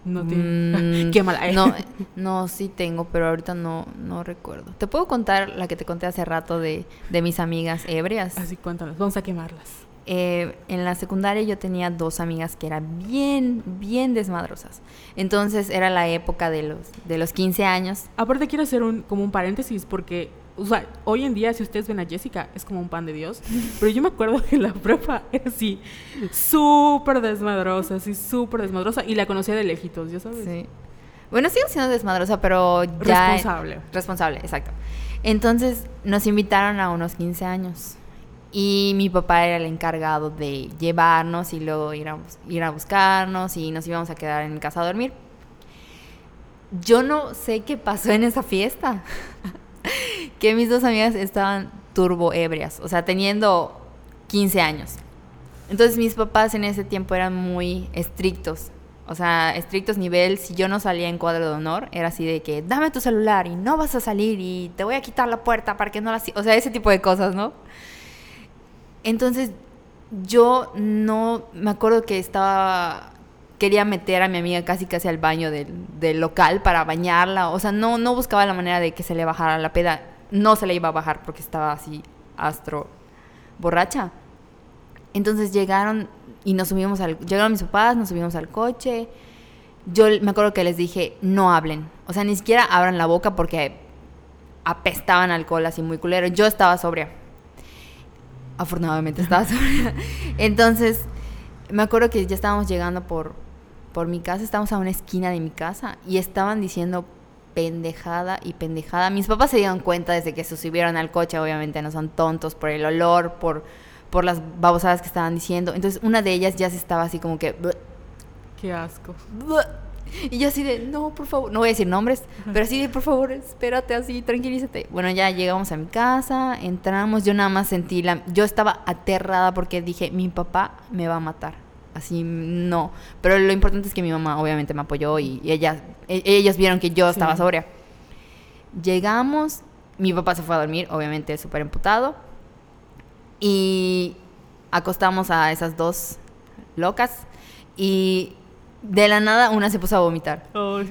No tiene. Mm, <laughs> Qué mala. No, no, sí tengo, pero ahorita no, no recuerdo. Te puedo contar la que te conté hace rato de, de mis amigas ebrias. Así cuéntanos, vamos a quemarlas. Eh, en la secundaria yo tenía dos amigas que eran bien, bien desmadrosas. Entonces era la época de los, de los 15 años. Aparte quiero hacer un, como un paréntesis porque o sea, hoy en día, si ustedes ven a Jessica, es como un pan de Dios. Pero yo me acuerdo que la prepa era así, súper desmadrosa, así, súper desmadrosa. Y la conocía de lejitos, ¿ya sabes? Sí. Bueno, sigo siendo desmadrosa, pero ya. Responsable. Responsable, exacto. Entonces, nos invitaron a unos 15 años. Y mi papá era el encargado de llevarnos y luego ir a, ir a buscarnos y nos íbamos a quedar en casa a dormir. Yo no sé qué pasó en esa fiesta. <laughs> que mis dos amigas estaban turbo ebrias, o sea, teniendo 15 años. Entonces mis papás en ese tiempo eran muy estrictos. O sea, estrictos nivel, si yo no salía en cuadro de honor, era así de que dame tu celular y no vas a salir y te voy a quitar la puerta para que no la... O sea, ese tipo de cosas, ¿no? Entonces yo no me acuerdo que estaba quería meter a mi amiga casi casi al baño del, del, local para bañarla. O sea, no, no buscaba la manera de que se le bajara la peda. No se le iba a bajar porque estaba así astro borracha. Entonces llegaron y nos subimos al... Llegaron mis papás, nos subimos al coche. Yo me acuerdo que les dije, no hablen. O sea, ni siquiera abran la boca porque apestaban alcohol así muy culero. Yo estaba sobria. Afortunadamente estaba <laughs> sobria. Entonces, me acuerdo que ya estábamos llegando por, por mi casa, estábamos a una esquina de mi casa y estaban diciendo pendejada y pendejada. Mis papás se dieron cuenta desde que se subieron al coche, obviamente no son tontos por el olor, por, por las babosadas que estaban diciendo. Entonces una de ellas ya se estaba así como que... Qué asco. Y yo así de, no, por favor, no voy a decir nombres, pero así de, por favor, espérate así, tranquilízate. Bueno, ya llegamos a mi casa, entramos, yo nada más sentí la... Yo estaba aterrada porque dije, mi papá me va a matar. Así, no. Pero lo importante es que mi mamá obviamente me apoyó y, ella, e, ellos vieron que yo estaba sobria. Llegamos, mi papá se fue a dormir, obviamente súper emputado. Y acostamos a esas dos locas y de la nada una se puso a vomitar.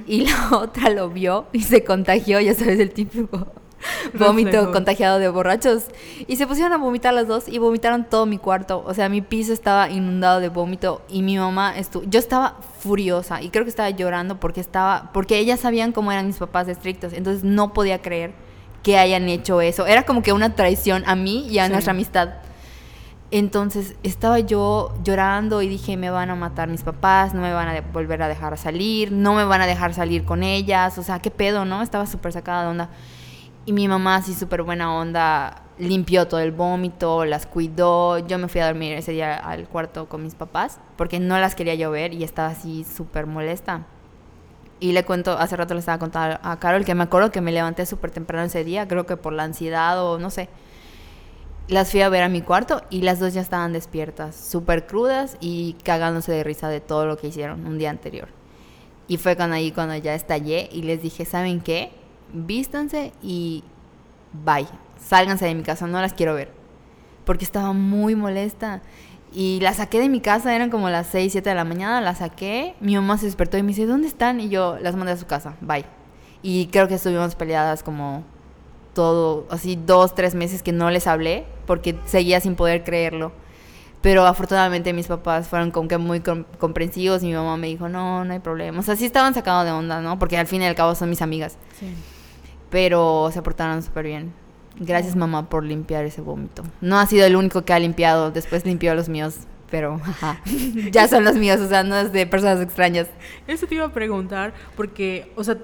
Y la <laughs> otra lo vio y se contagió, ya sabes, el típico <laughs> vómito contagiado de borrachos. Y se pusieron a vomitar las dos y vomitaron todo mi cuarto. O sea, mi piso estaba inundado de vómito y mi mamá estuvo... Yo estaba furiosa y creo que estaba llorando porque estaba... Porque ellas sabían cómo eran mis papás estrictos. Entonces no podía creer que hayan hecho eso. Era como que una traición a mí y a nuestra amistad. Entonces estaba yo llorando y dije, me van a matar mis papás, no me van a volver a dejar salir, no me van a dejar salir con ellas, o sea, qué pedo, ¿no? Estaba súper sacada de onda. Y mi mamá, así súper buena onda, limpió todo el vómito, las cuidó. Yo me fui a dormir ese día al cuarto con mis papás porque no las quería yo ver y estaba así súper molesta. Y le cuento, hace rato le estaba contando a Carol que me acuerdo que me levanté súper temprano ese día, creo que por la ansiedad o no sé las fui a ver a mi cuarto y las dos ya estaban despiertas, súper crudas y cagándose de risa de todo lo que hicieron un día anterior. Y fue cuando ahí cuando ya estallé y les dije, ¿saben qué? Vístanse y bye. Sálganse de mi casa, no las quiero ver. Porque estaba muy molesta. Y la saqué de mi casa, eran como las 6, 7 de la mañana, la saqué. Mi mamá se despertó y me dice, ¿dónde están? Y yo las mandé a su casa, bye. Y creo que estuvimos peleadas como todo, así dos, tres meses que no les hablé porque seguía sin poder creerlo. Pero afortunadamente mis papás fueron como que muy comprensivos y mi mamá me dijo, no, no hay problema. O sea, sí estaban sacados de onda, ¿no? Porque al fin y al cabo son mis amigas. Sí. Pero se portaron súper bien. Gracias mamá por limpiar ese vómito. No ha sido el único que ha limpiado, después limpió los míos, pero <laughs> ya son los míos, o sea, no es de personas extrañas. Eso te iba a preguntar, porque, o sea,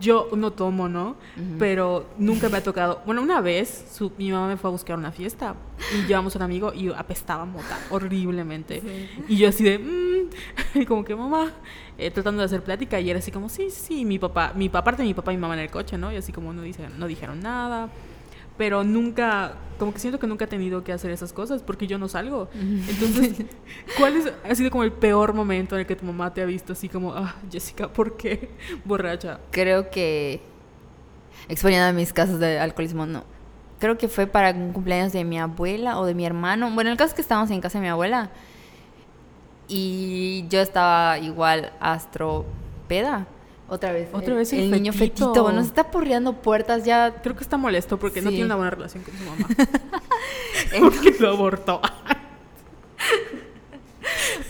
yo no tomo, ¿no? Pero nunca me ha tocado. Bueno, una vez su, mi mamá me fue a buscar una fiesta y llevamos a un amigo y apestaba mota horriblemente. Y yo así de, mmm, <laughs> como que mamá, eh, tratando de hacer plática y era así como, sí, sí, mi papá, mi papá, aparte de mi papá y mi mamá en el coche, ¿no? Y así como no, dice, no dijeron nada pero nunca, como que siento que nunca he tenido que hacer esas cosas porque yo no salgo. <laughs> Entonces, ¿cuál es, ha sido como el peor momento en el que tu mamá te ha visto así como, ah, Jessica, ¿por qué <laughs> borracha? Creo que exponiendo mis casos de alcoholismo, no. Creo que fue para un cumpleaños de mi abuela o de mi hermano. Bueno, el caso es que estábamos en casa de mi abuela y yo estaba igual astropeda. Otra vez. Otra vez el, niño fetito. Nos está porreando puertas ya. Creo que está molesto porque no tiene una buena relación con su mamá. <laughs> <laughs> porque lo abortó. <laughs>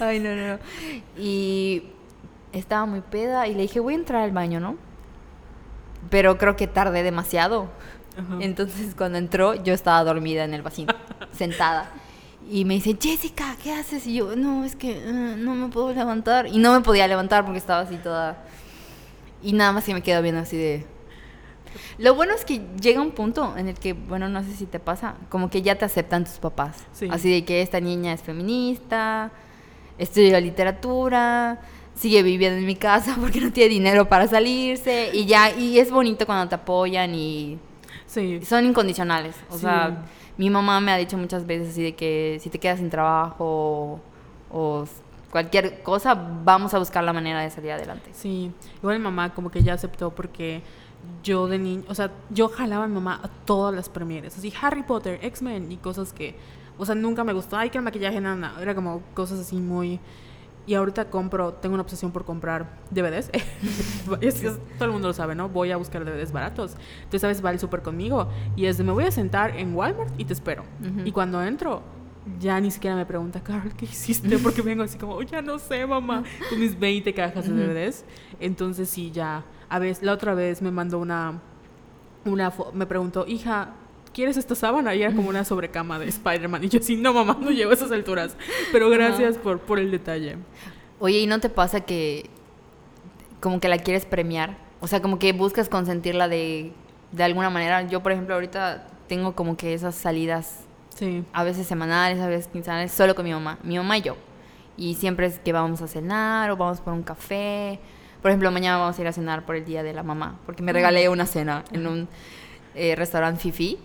Ay, no, no. Y estaba muy peda y le dije, voy a entrar al baño, ¿no? Pero creo que tardé demasiado. Entonces cuando entró yo estaba dormida en el vacío, sentada. Y me dice, Jessica, ¿qué haces? Y yo, no, es que uh, no me puedo levantar. Y no me podía levantar porque estaba así toda y nada más que me quedo viendo así de... Lo bueno es que llega un punto en el que, bueno, no sé si te pasa, como que ya te aceptan tus papás. Así de que esta niña es feminista, estudia literatura, sigue viviendo en mi casa <laughs> porque no tiene dinero para salirse y ya, y es bonito cuando te apoyan y sí. son incondicionales. O sea, mi mamá me ha dicho muchas veces así de que si te quedas sin trabajo o cualquier cosa, vamos a buscar la manera de salir adelante. Sí, igual mi mamá como que ya aceptó porque yo de niño, o sea, yo jalaba a mi mamá a todas las premieres, así Harry Potter, X-Men y cosas que O sea, nunca me gustó. Ay, que el maquillaje, nada, nada. Era como cosas así muy... Y ahorita compro, tengo una obsesión por comprar DVDs. <laughs> es, es, todo el mundo lo sabe, ¿no? Voy a buscar DVDs baratos. Entonces, a veces va el súper conmigo. Y es de, me voy a sentar en Walmart y te espero. Y cuando entro, ya ni siquiera me pregunta, Carol, ¿qué hiciste? Porque vengo así como, ya no sé, mamá, con mis 20 cajas de DVDs. Entonces, sí, ya. A veces, la otra vez me mandó una, una me preguntó, hija, ¿quieres esta sábana? Y era como una sobrecama de Spider-Man. Y yo así, no, mamá, no llevo esas alturas. Pero gracias por, por el detalle. Oye, ¿y no te pasa que como que la quieres premiar? O sea, como que buscas consentirla de, de alguna manera. Yo, por ejemplo, ahorita tengo como que esas salidas Sí. a veces semanales, a veces quincenales, solo con mi mamá, mi mamá y yo. Y siempre es que vamos a cenar o vamos por un café. Por ejemplo, mañana vamos a ir a cenar por el Día de la Mamá, porque me regalé una cena en un eh, restaurante Fifi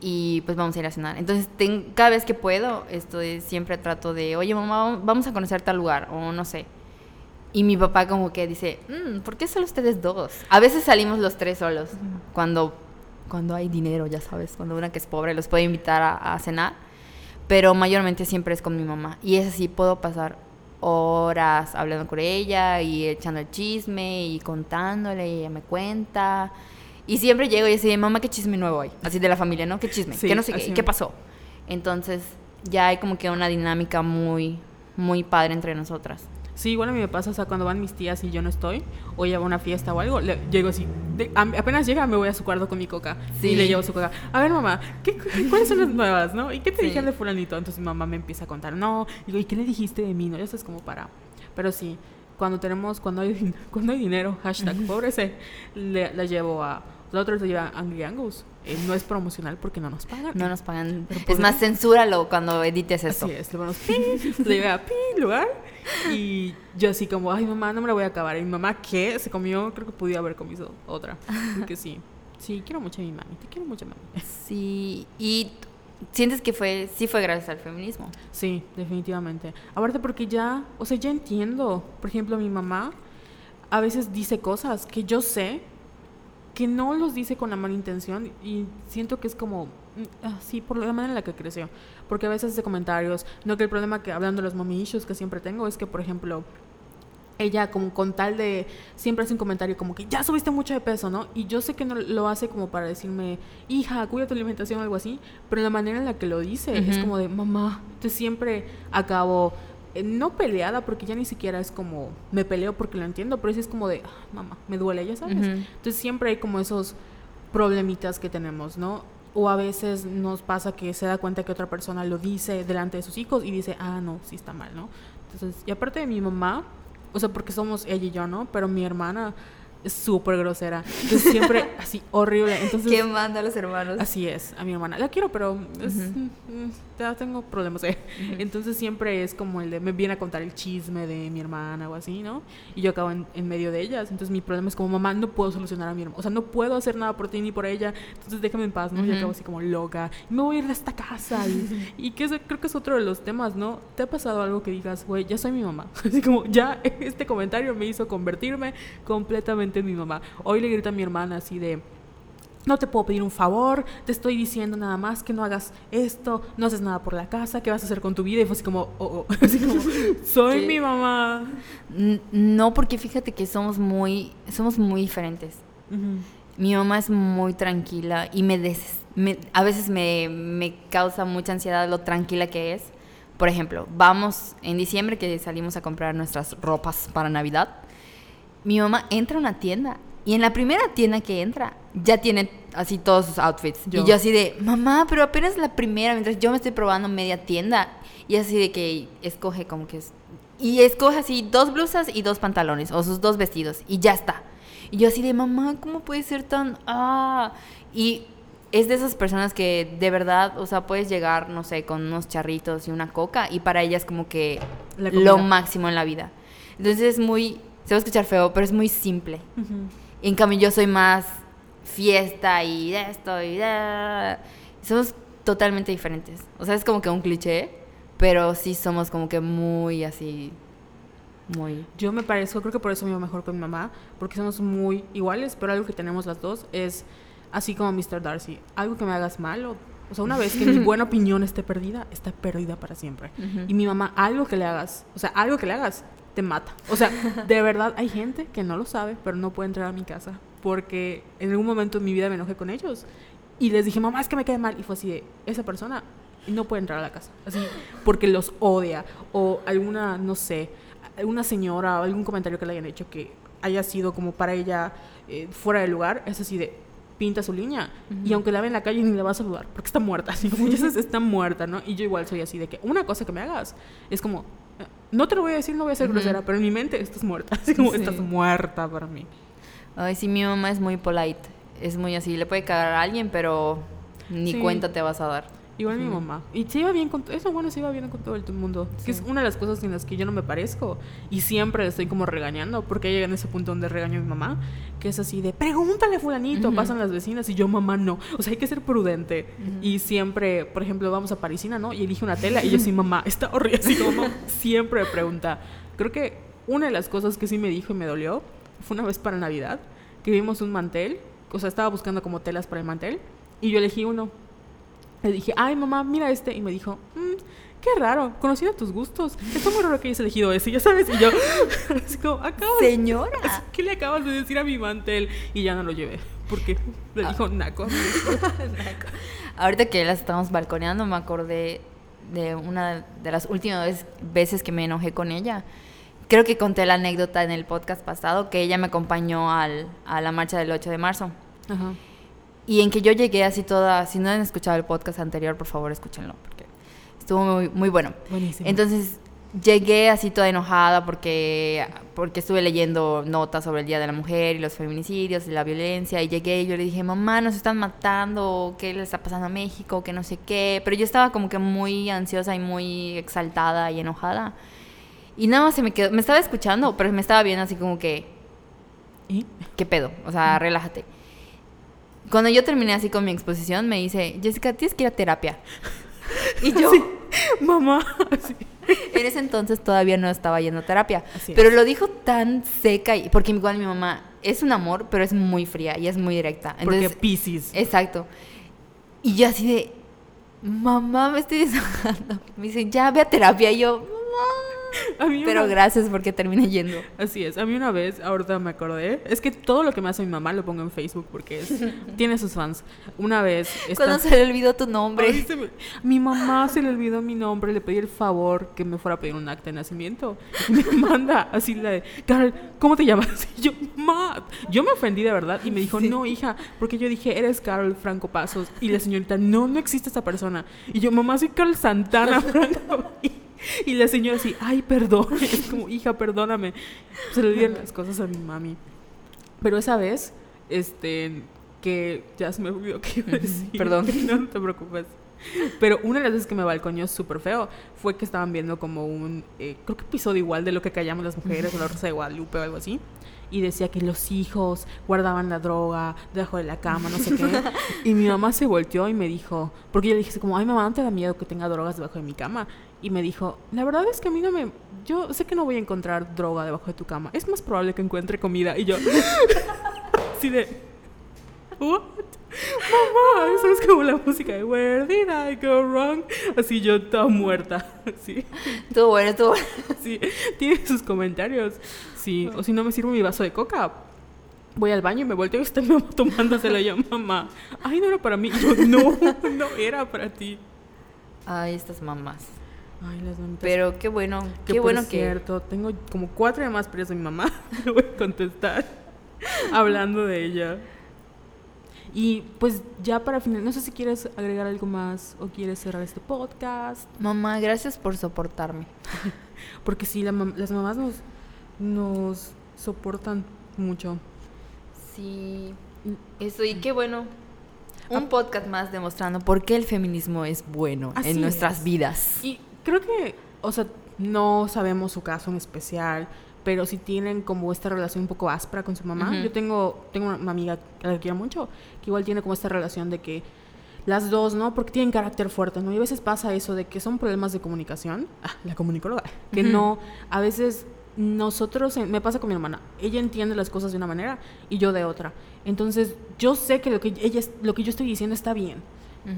y pues vamos a ir a cenar. Entonces, ten, cada vez que puedo, esto es, siempre trato de, oye mamá, vamos a conocer tal lugar o no sé. Y mi papá como que dice, mm, ¿por qué solo ustedes dos? A veces salimos los tres solos, cuando cuando hay dinero, ya sabes, cuando una que es pobre los puede invitar a, a, cenar, pero mayormente siempre es con mi mamá. Y es así, puedo pasar horas hablando con ella y echando el chisme y contándole y ella me cuenta. Y siempre llego y dice, mamá, ¿qué chisme nuevo hay? Así de la familia, ¿no? ¿Qué chisme? Sí, ¿Qué no sé qué? ¿Qué pasó? Entonces ya hay como que una dinámica muy, muy padre entre nosotras. Sí, igual a mí me pasa, o sea, cuando van mis tías y yo no estoy, o llevo una fiesta o algo, le, llego así, de, a, apenas llega me voy a su cuarto con mi coca Sí. y le llevo su coca. A ver, mamá, ¿qué, cu- ¿cuáles son las nuevas, no? ¿Y qué te Sí. dijeron de fulanito? Entonces mi mamá me empieza a contar, no, digo, ¿y qué le dijiste de mí? No, eso es como para... Pero sí, cuando tenemos, cuando hay, <laughs> cuando hay dinero, hashtag pobrece, le, la llevo a... La otra vez la llevo a Angry Angus. Eh, no es promocional porque no nos pagan. No nos pagan. Pero Es más, censúralo cuando edites esto. Así es, le pi, le llevé a pi lugar <laughs> y yo así como, ay mamá, no me la voy a acabar. Y mi mamá, ¿qué? Se comió, creo que pudiera haber comido otra. Porque sí, sí, quiero mucho a mi mami, te quiero mucho mami. Sí, y sientes que fue, sí fue gracias al feminismo. Sí, definitivamente. Aparte porque ya, o sea, ya entiendo. Por ejemplo, mi mamá a veces dice cosas que yo sé que no los dice con la mala intención y siento que es como así por la manera en la que creció. Porque a veces hace comentarios, no que el problema que hablando de los mommy issues que siempre tengo es que, por ejemplo, ella como con tal de siempre hace un comentario como que ya subiste mucho de peso, ¿no? Y yo sé que no lo hace como para decirme, hija, cuida tu alimentación o algo así, pero la manera en la que lo dice es como de, mamá, entonces siempre acabo eh, no peleada porque ya ni siquiera es como me peleo porque lo entiendo, pero sí es como de, "Ah, mamá, me duele, ya sabes. Entonces siempre hay como esos problemitas que tenemos, ¿no? O a veces nos pasa que se da cuenta que otra persona lo dice delante de sus hijos y dice, ah, no, sí está mal, ¿no? Entonces, y aparte de mi mamá, o sea, porque somos ella y yo, ¿no? Pero mi hermana súper grosera. Entonces siempre <laughs> así horrible. Entonces, ¿Quién manda a los hermanos? Así es, a mi hermana. La quiero, pero es- mm, ya tengo problemas. ¿eh? Entonces siempre es como el de me viene a contar el chisme de mi hermana o así, ¿no? Y yo acabo en, en medio de ellas. Entonces mi problema es como, mamá, no puedo solucionar a mi hermana. O sea, no puedo hacer nada por ti ni por ella. Entonces déjame en paz, ¿no? Y Ujú. acabo así como loca. Me voy a ir de esta casa. Y, <laughs> y que ese- creo que es otro de los temas, ¿no? ¿Te ha pasado algo que digas, güey, ya soy mi mamá? <laughs> Así como, ya este comentario me hizo convertirme completamente mi mamá. Hoy le grita a mi hermana así de no te puedo pedir un favor, te estoy diciendo nada más que no hagas esto, no haces nada por la casa, ¿qué vas a hacer con tu vida? Y fue así como, oh, oh, <laughs> así como, soy ¿Qué? mi mamá. No, porque fíjate que somos muy, somos muy diferentes. Mi mamá es muy tranquila y me, des- me- a veces me, me causa mucha ansiedad lo tranquila que es. Por ejemplo, vamos en diciembre que salimos a comprar nuestras ropas para Navidad. Mi mamá entra a una tienda y en la primera tienda que entra ya tiene así todos sus outfits. Yo. Y yo así de, mamá, pero apenas la primera, mientras yo me estoy probando media tienda. Y así de que escoge como que es... Y escoge así dos blusas y dos pantalones o sus dos vestidos y ya está. Y yo así de, mamá, ¿cómo puede ser tan... Ah? Y es de esas personas que de verdad, o sea, puedes llegar, no sé, con unos charritos y una coca y para ella es como que lo máximo en la vida. Entonces es muy, se va a escuchar feo, pero es muy simple. En cambio yo soy más fiesta y de esto y de... Somos totalmente diferentes. O sea, es como que un cliché, pero sí somos como que muy así, muy... Yo me parezco, creo que por eso me iba mejor con mi mamá, porque somos muy iguales, pero algo que tenemos las dos es así como Mr. Darcy, algo que me hagas mal o O sea, una vez que mi <laughs> buena opinión esté perdida, está perdida para siempre. Y mi mamá, algo que le hagas, o sea, algo que le hagas, te mata. O sea, de verdad hay gente que no lo sabe, pero no puede entrar a mi casa. Porque en algún momento en mi vida me enojé con ellos. Y les dije, mamá, es que me cae mal. Y fue así de, esa persona no puede entrar a la casa. Así, porque los odia. O alguna, no sé, alguna señora o algún comentario que le hayan hecho que haya sido como para ella eh, fuera de lugar. Es así de, pinta su línea. Y aunque la ve en la calle ni le va a saludar, porque está muerta. Así como dices, <laughs> está muerta, ¿no? Y yo igual soy así de que una cosa que me hagas es como, no te lo voy a decir, no voy a ser grosera, pero en mi mente estás muerta. <laughs> Así como estás muerta para mí. Ay, sí, mi mamá es muy polite. Es muy así, le puede cagar a alguien, pero ni cuenta te vas a dar. Igual mi mamá. Y se iba bien con eso, bueno, se iba bien con todo el mundo. Que es una de las cosas en las que yo no me parezco. Y siempre le estoy como regañando, porque llega en ese punto donde regaño a mi mamá, que es así de, pregúntale fulanito, pasan las vecinas y yo, mamá, no. O sea, hay que ser prudente. Y siempre, por ejemplo, vamos a Parisina, ¿no? Y elige una tela y yo sí, mamá, está horrible. Así como <laughs> siempre pregunta. Creo que una de las cosas que sí me dijo y me dolió fue una vez para Navidad, que vimos un mantel. O sea, estaba buscando como telas para el mantel. Y yo elegí uno le dije, ay mamá, mira este. Y me dijo, mmm, qué raro, conocido tus gustos. Está muy raro que hayas elegido ese, ya sabes. Y yo, <laughs> así como, acabo. Señora. ¿Qué le acabas de decir a mi mantel? Y ya no lo llevé. Porque le dijo naco. <laughs> naco. Ahorita que las estamos balconeando, me acordé de una de las últimas veces que me enojé con ella. Creo que conté la anécdota en el podcast pasado que ella me acompañó al, a la marcha del 8 de marzo. Ajá. Y en que yo llegué así toda, si no han escuchado el podcast anterior, por favor escúchenlo, porque estuvo muy, muy bueno. Buenísimo. Entonces llegué así toda enojada porque, porque estuve leyendo notas sobre el Día de la Mujer y los feminicidios y la violencia y llegué y yo le dije, mamá, nos están matando, ¿qué le está pasando a México? Que no sé qué. Pero yo estaba como que muy ansiosa y muy exaltada y enojada. Y nada más se me quedó, me estaba escuchando, pero me estaba viendo así como que... ¿Y? ¿Qué pedo? O sea, relájate. Cuando yo terminé así con mi exposición, me dice, Jessica, tienes que ir a terapia. <laughs> Y yo, mamá, <laughs> en ese entonces todavía no estaba yendo a terapia. pero lo dijo tan seca, y, porque igual mi mamá es un amor, pero es muy fría y es muy directa. Entonces, porque Pisces. Exacto. Y yo así de, mamá, me estoy <laughs> desahogando. Me dice, ya ve a terapia. Y yo, mamá. Pero gracias porque terminé yendo. Así es. A mí una vez, ahorita me acordé, es que todo lo que me hace mi mamá lo pongo en Facebook porque es, <laughs> tiene sus fans. Una vez... Cuando se le olvidó tu nombre. mi mamá se le olvidó mi nombre, le pedí el favor que me fuera a pedir un acta de nacimiento. Y me <laughs> manda así la de, Carol, ¿cómo te llamas? <laughs> Y yo, ma, yo me ofendí de verdad y me dijo, no, hija, porque yo dije, eres Carol Franco Pasos. Y la señorita, no, no existe esa persona. Y yo, mamá, soy Carol Santana Franco. Y <laughs> la señora así, ay, perdón. <laughs> Es como, hija, perdóname. Se le olvidan las cosas a mi mami. Pero esa vez, este, que ya se me olvidó que iba a decir. Perdón. <laughs> No, te preocupes. Pero una de las veces que me balcoñó súper feo fue que estaban viendo como un, eh, creo que episodio igual de lo que callamos las mujeres, o la Rosa de Guadalupe o algo así. Y decía que los hijos guardaban la droga debajo de la cama, no sé qué. y mi mamá se volteó y me dijo, porque yo le dije como, ay mamá, ¿no te da miedo que tenga drogas debajo de mi cama? Y me dijo, la verdad es que a mí no me... Yo sé que no voy a encontrar droga debajo de tu cama. Es más probable que encuentre comida. Y yo... <laughs> así de... ¿What? Mamá, eso es como la música de Where did I go wrong? Así yo toda muerta. Sí. Todo bueno, todo bueno. Sí, tiene sus comentarios. Sí, o si no me sirvo mi vaso de coca, voy al baño y me volteo y está mi mamá tomándosela. Y yo, mamá, ay, no era para mí. Y yo, no, <laughs> no era para ti. Ay, estas mamás. Ay, las mamitas. Pero qué bueno, qué bueno que... cierto, tengo como cuatro más pero de mi mamá. <laughs> Le voy a contestar <laughs> hablando de ella. Y pues ya para final, no sé si quieres agregar algo más o quieres cerrar este podcast. Mamá, gracias por soportarme. <laughs> Porque sí, las mamás nos, nos soportan mucho. Sí, eso y qué bueno. Un ah. podcast más demostrando por qué el feminismo es bueno en nuestras vidas. Y creo que, o sea, no sabemos su caso en especial, pero si tienen como esta relación un poco áspera con su mamá. Yo tengo, tengo una amiga a la que quiero mucho, que igual tiene como esta relación de que las dos, ¿no? Porque tienen carácter fuerte, ¿no? Y a veces pasa eso de que son problemas de comunicación, <laughs> ah, la comunicóloga, que no, a veces nosotros, me pasa con mi hermana, ella entiende las cosas de una manera y yo de otra. Entonces, yo sé que lo que ella lo que yo estoy diciendo está bien,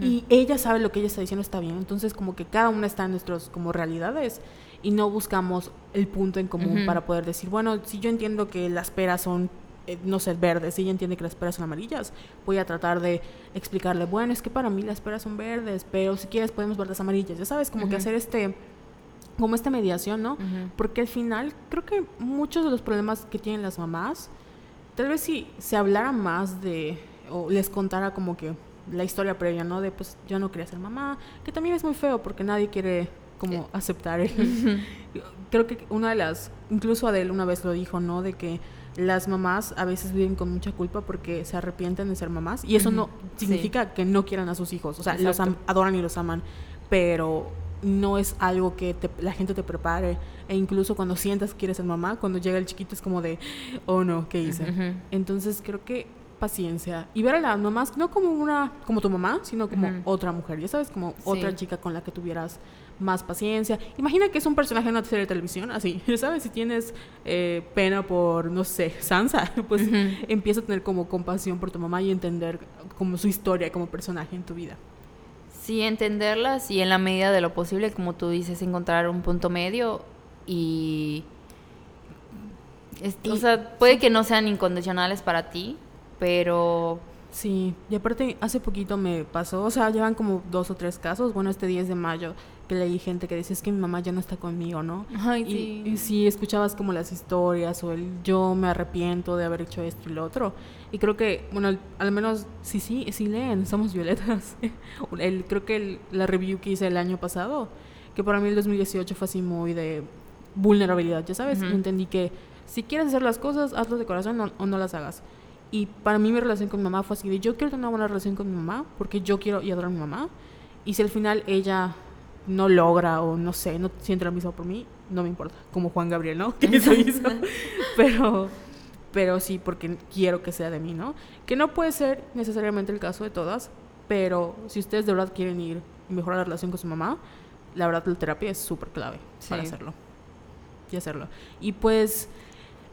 y ella sabe lo que ella está diciendo está bien. Entonces, como que cada una está en nuestras como realidades y no buscamos el punto en común para poder decir, bueno, si yo entiendo que las peras son eh, no sé, verdes, si ella entiende que las peras son amarillas, voy a tratar de explicarle, bueno, es que para mí las peras son verdes, pero si quieres podemos ver las amarillas, ya sabes, como que hacer este como esta mediación, ¿no? Porque al final creo que muchos de los problemas que tienen las mamás, tal vez si se hablara más de, o les contara como que la historia previa, ¿no? De pues yo no quería ser mamá, que también es muy feo porque nadie quiere como aceptar. <laughs> creo que una de las, incluso Adele una vez lo dijo, ¿no? De que las mamás a veces viven con mucha culpa porque se arrepienten de ser mamás y eso no significa que no quieran a sus hijos, o sea, los adoran y los aman, pero no es algo que la gente te prepare e incluso cuando sientas que quieres ser mamá, cuando llega el chiquito es como de, oh no, ¿qué hice? Entonces creo que paciencia y ver a las mamás no como una como tu mamá, sino como otra mujer, ya sabes, como otra chica con la que tuvieras más paciencia. Imagina que es un personaje en una serie de televisión, así, <laughs> ¿sabes? Si tienes eh, pena por, no sé, Sansa, <laughs> pues empieza a tener como compasión por tu mamá y entender como su historia como personaje en tu vida. Sí, entenderlas y en la medida de lo posible, como tú dices, encontrar un punto medio y... o sea, puede que no sean incondicionales para ti, pero Sí, y aparte hace poquito me pasó, o sea, llevan como dos o tres casos, bueno, este 10 de mayo, que leí gente que dice, es que mi mamá ya no está conmigo, ¿no? Ay, sí. Y, sí, escuchabas como las historias o el yo me arrepiento de haber hecho esto y lo otro. Y creo que, bueno, al, menos, sí, sí, sí leen, somos violetas. <laughs> el, creo que la review que hice el año pasado, que para mí el 2018 fue así muy de vulnerabilidad, ya sabes, entendí que si quieres hacer las cosas, hazlo de corazón o no las hagas. Y para mí mi relación con mi mamá fue así de yo quiero tener una buena relación con mi mamá porque yo quiero y adoro a mi mamá. Y si al final ella no logra o no sé, no siente lo mismo por mí, no me importa. Como Juan Gabriel, ¿no? <laughs> Que eso hizo. pero, pero sí, porque quiero que sea de mí, ¿no? Que no puede ser necesariamente el caso de todas, pero si ustedes de verdad quieren ir y mejorar la relación con su mamá, la verdad la terapia es súper clave para hacerlo. Y hacerlo. Y pues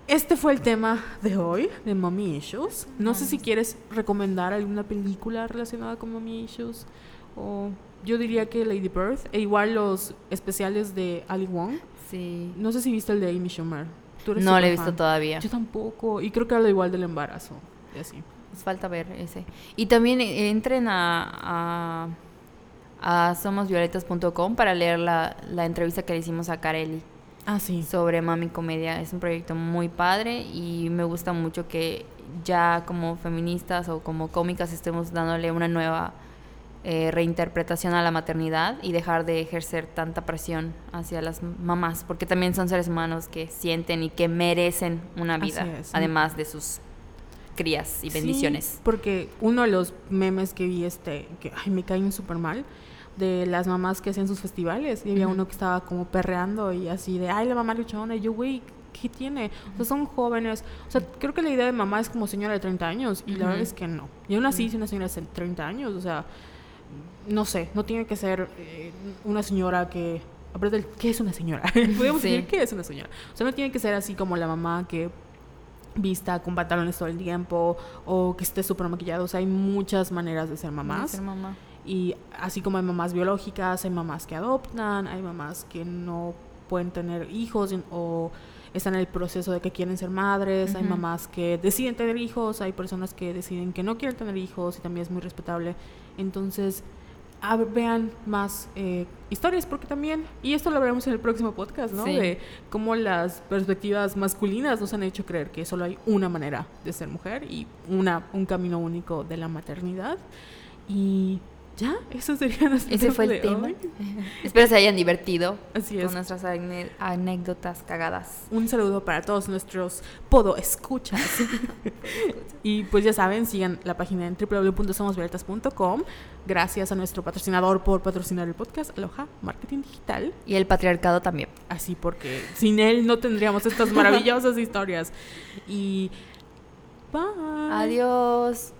este fue el tema de hoy, de Mommy Issues. No sé si quieres recomendar alguna película relacionada con Mommy Issues. O yo diría que Lady Birth. E igual los especiales de Ali Wong. Sí. No sé si viste el de Amy Schumer. no lo he visto todavía. Yo tampoco. Y creo que habla igual del embarazo. Y así. Nos falta ver ese. Y también entren a, a, a somosvioletas.com para leer la, la entrevista que le hicimos a Carelli. Ah, sí. Sobre Mami Comedia. Es un proyecto muy padre y me gusta mucho que ya como feministas o como cómicas estemos dándole una nueva eh, reinterpretación a la maternidad y dejar de ejercer tanta presión hacia las mamás, porque también son seres humanos que sienten y que merecen una vida, además de sus crías y bendiciones. Sí, porque uno de los memes que vi, este, que ay, me caen súper mal, de las mamás que hacían sus festivales. Y había uno que estaba como perreando y así de, ay, la mamá luchona. Y yo, güey, ¿qué tiene? O sea, son jóvenes. O sea, creo que la idea de mamá es como señora de 30 años. Y la verdad es que no. Y aún así, si una señora de 30 años, o sea, no sé, no tiene que ser eh, una señora que... Aparte, ¿qué es una señora? <laughs> Podemos decir, ¿qué es una señora? O sea, no tiene que ser así como la mamá que vista con pantalones todo el tiempo o que esté súper maquillado. O sea, hay muchas maneras de ser mamás. De ser mamá. Y así como hay mamás biológicas, hay mamás que adoptan, hay mamás que no pueden tener hijos o están en el proceso de que quieren ser madres, hay mamás que deciden tener hijos, hay personas que deciden que no quieren tener hijos y también es muy respetable. Entonces, vean más eh, historias, porque también, y esto lo veremos en el próximo podcast, ¿no? De cómo las perspectivas masculinas nos han hecho creer que solo hay una manera de ser mujer y una, un camino único de la maternidad. Y ya, eso sería nuestro Ese fue el tema. <laughs> Espero se hayan divertido con nuestras anécdotas cagadas. Un saludo para todos nuestros podo escuchas. <laughs> y pues ya saben, sigan la página en www.somosvioletas.com. Gracias a nuestro patrocinador por patrocinar el podcast, Aloha Marketing Digital. Y el patriarcado también. Así porque sin él no tendríamos estas maravillosas <laughs> historias. Y bye. Adiós.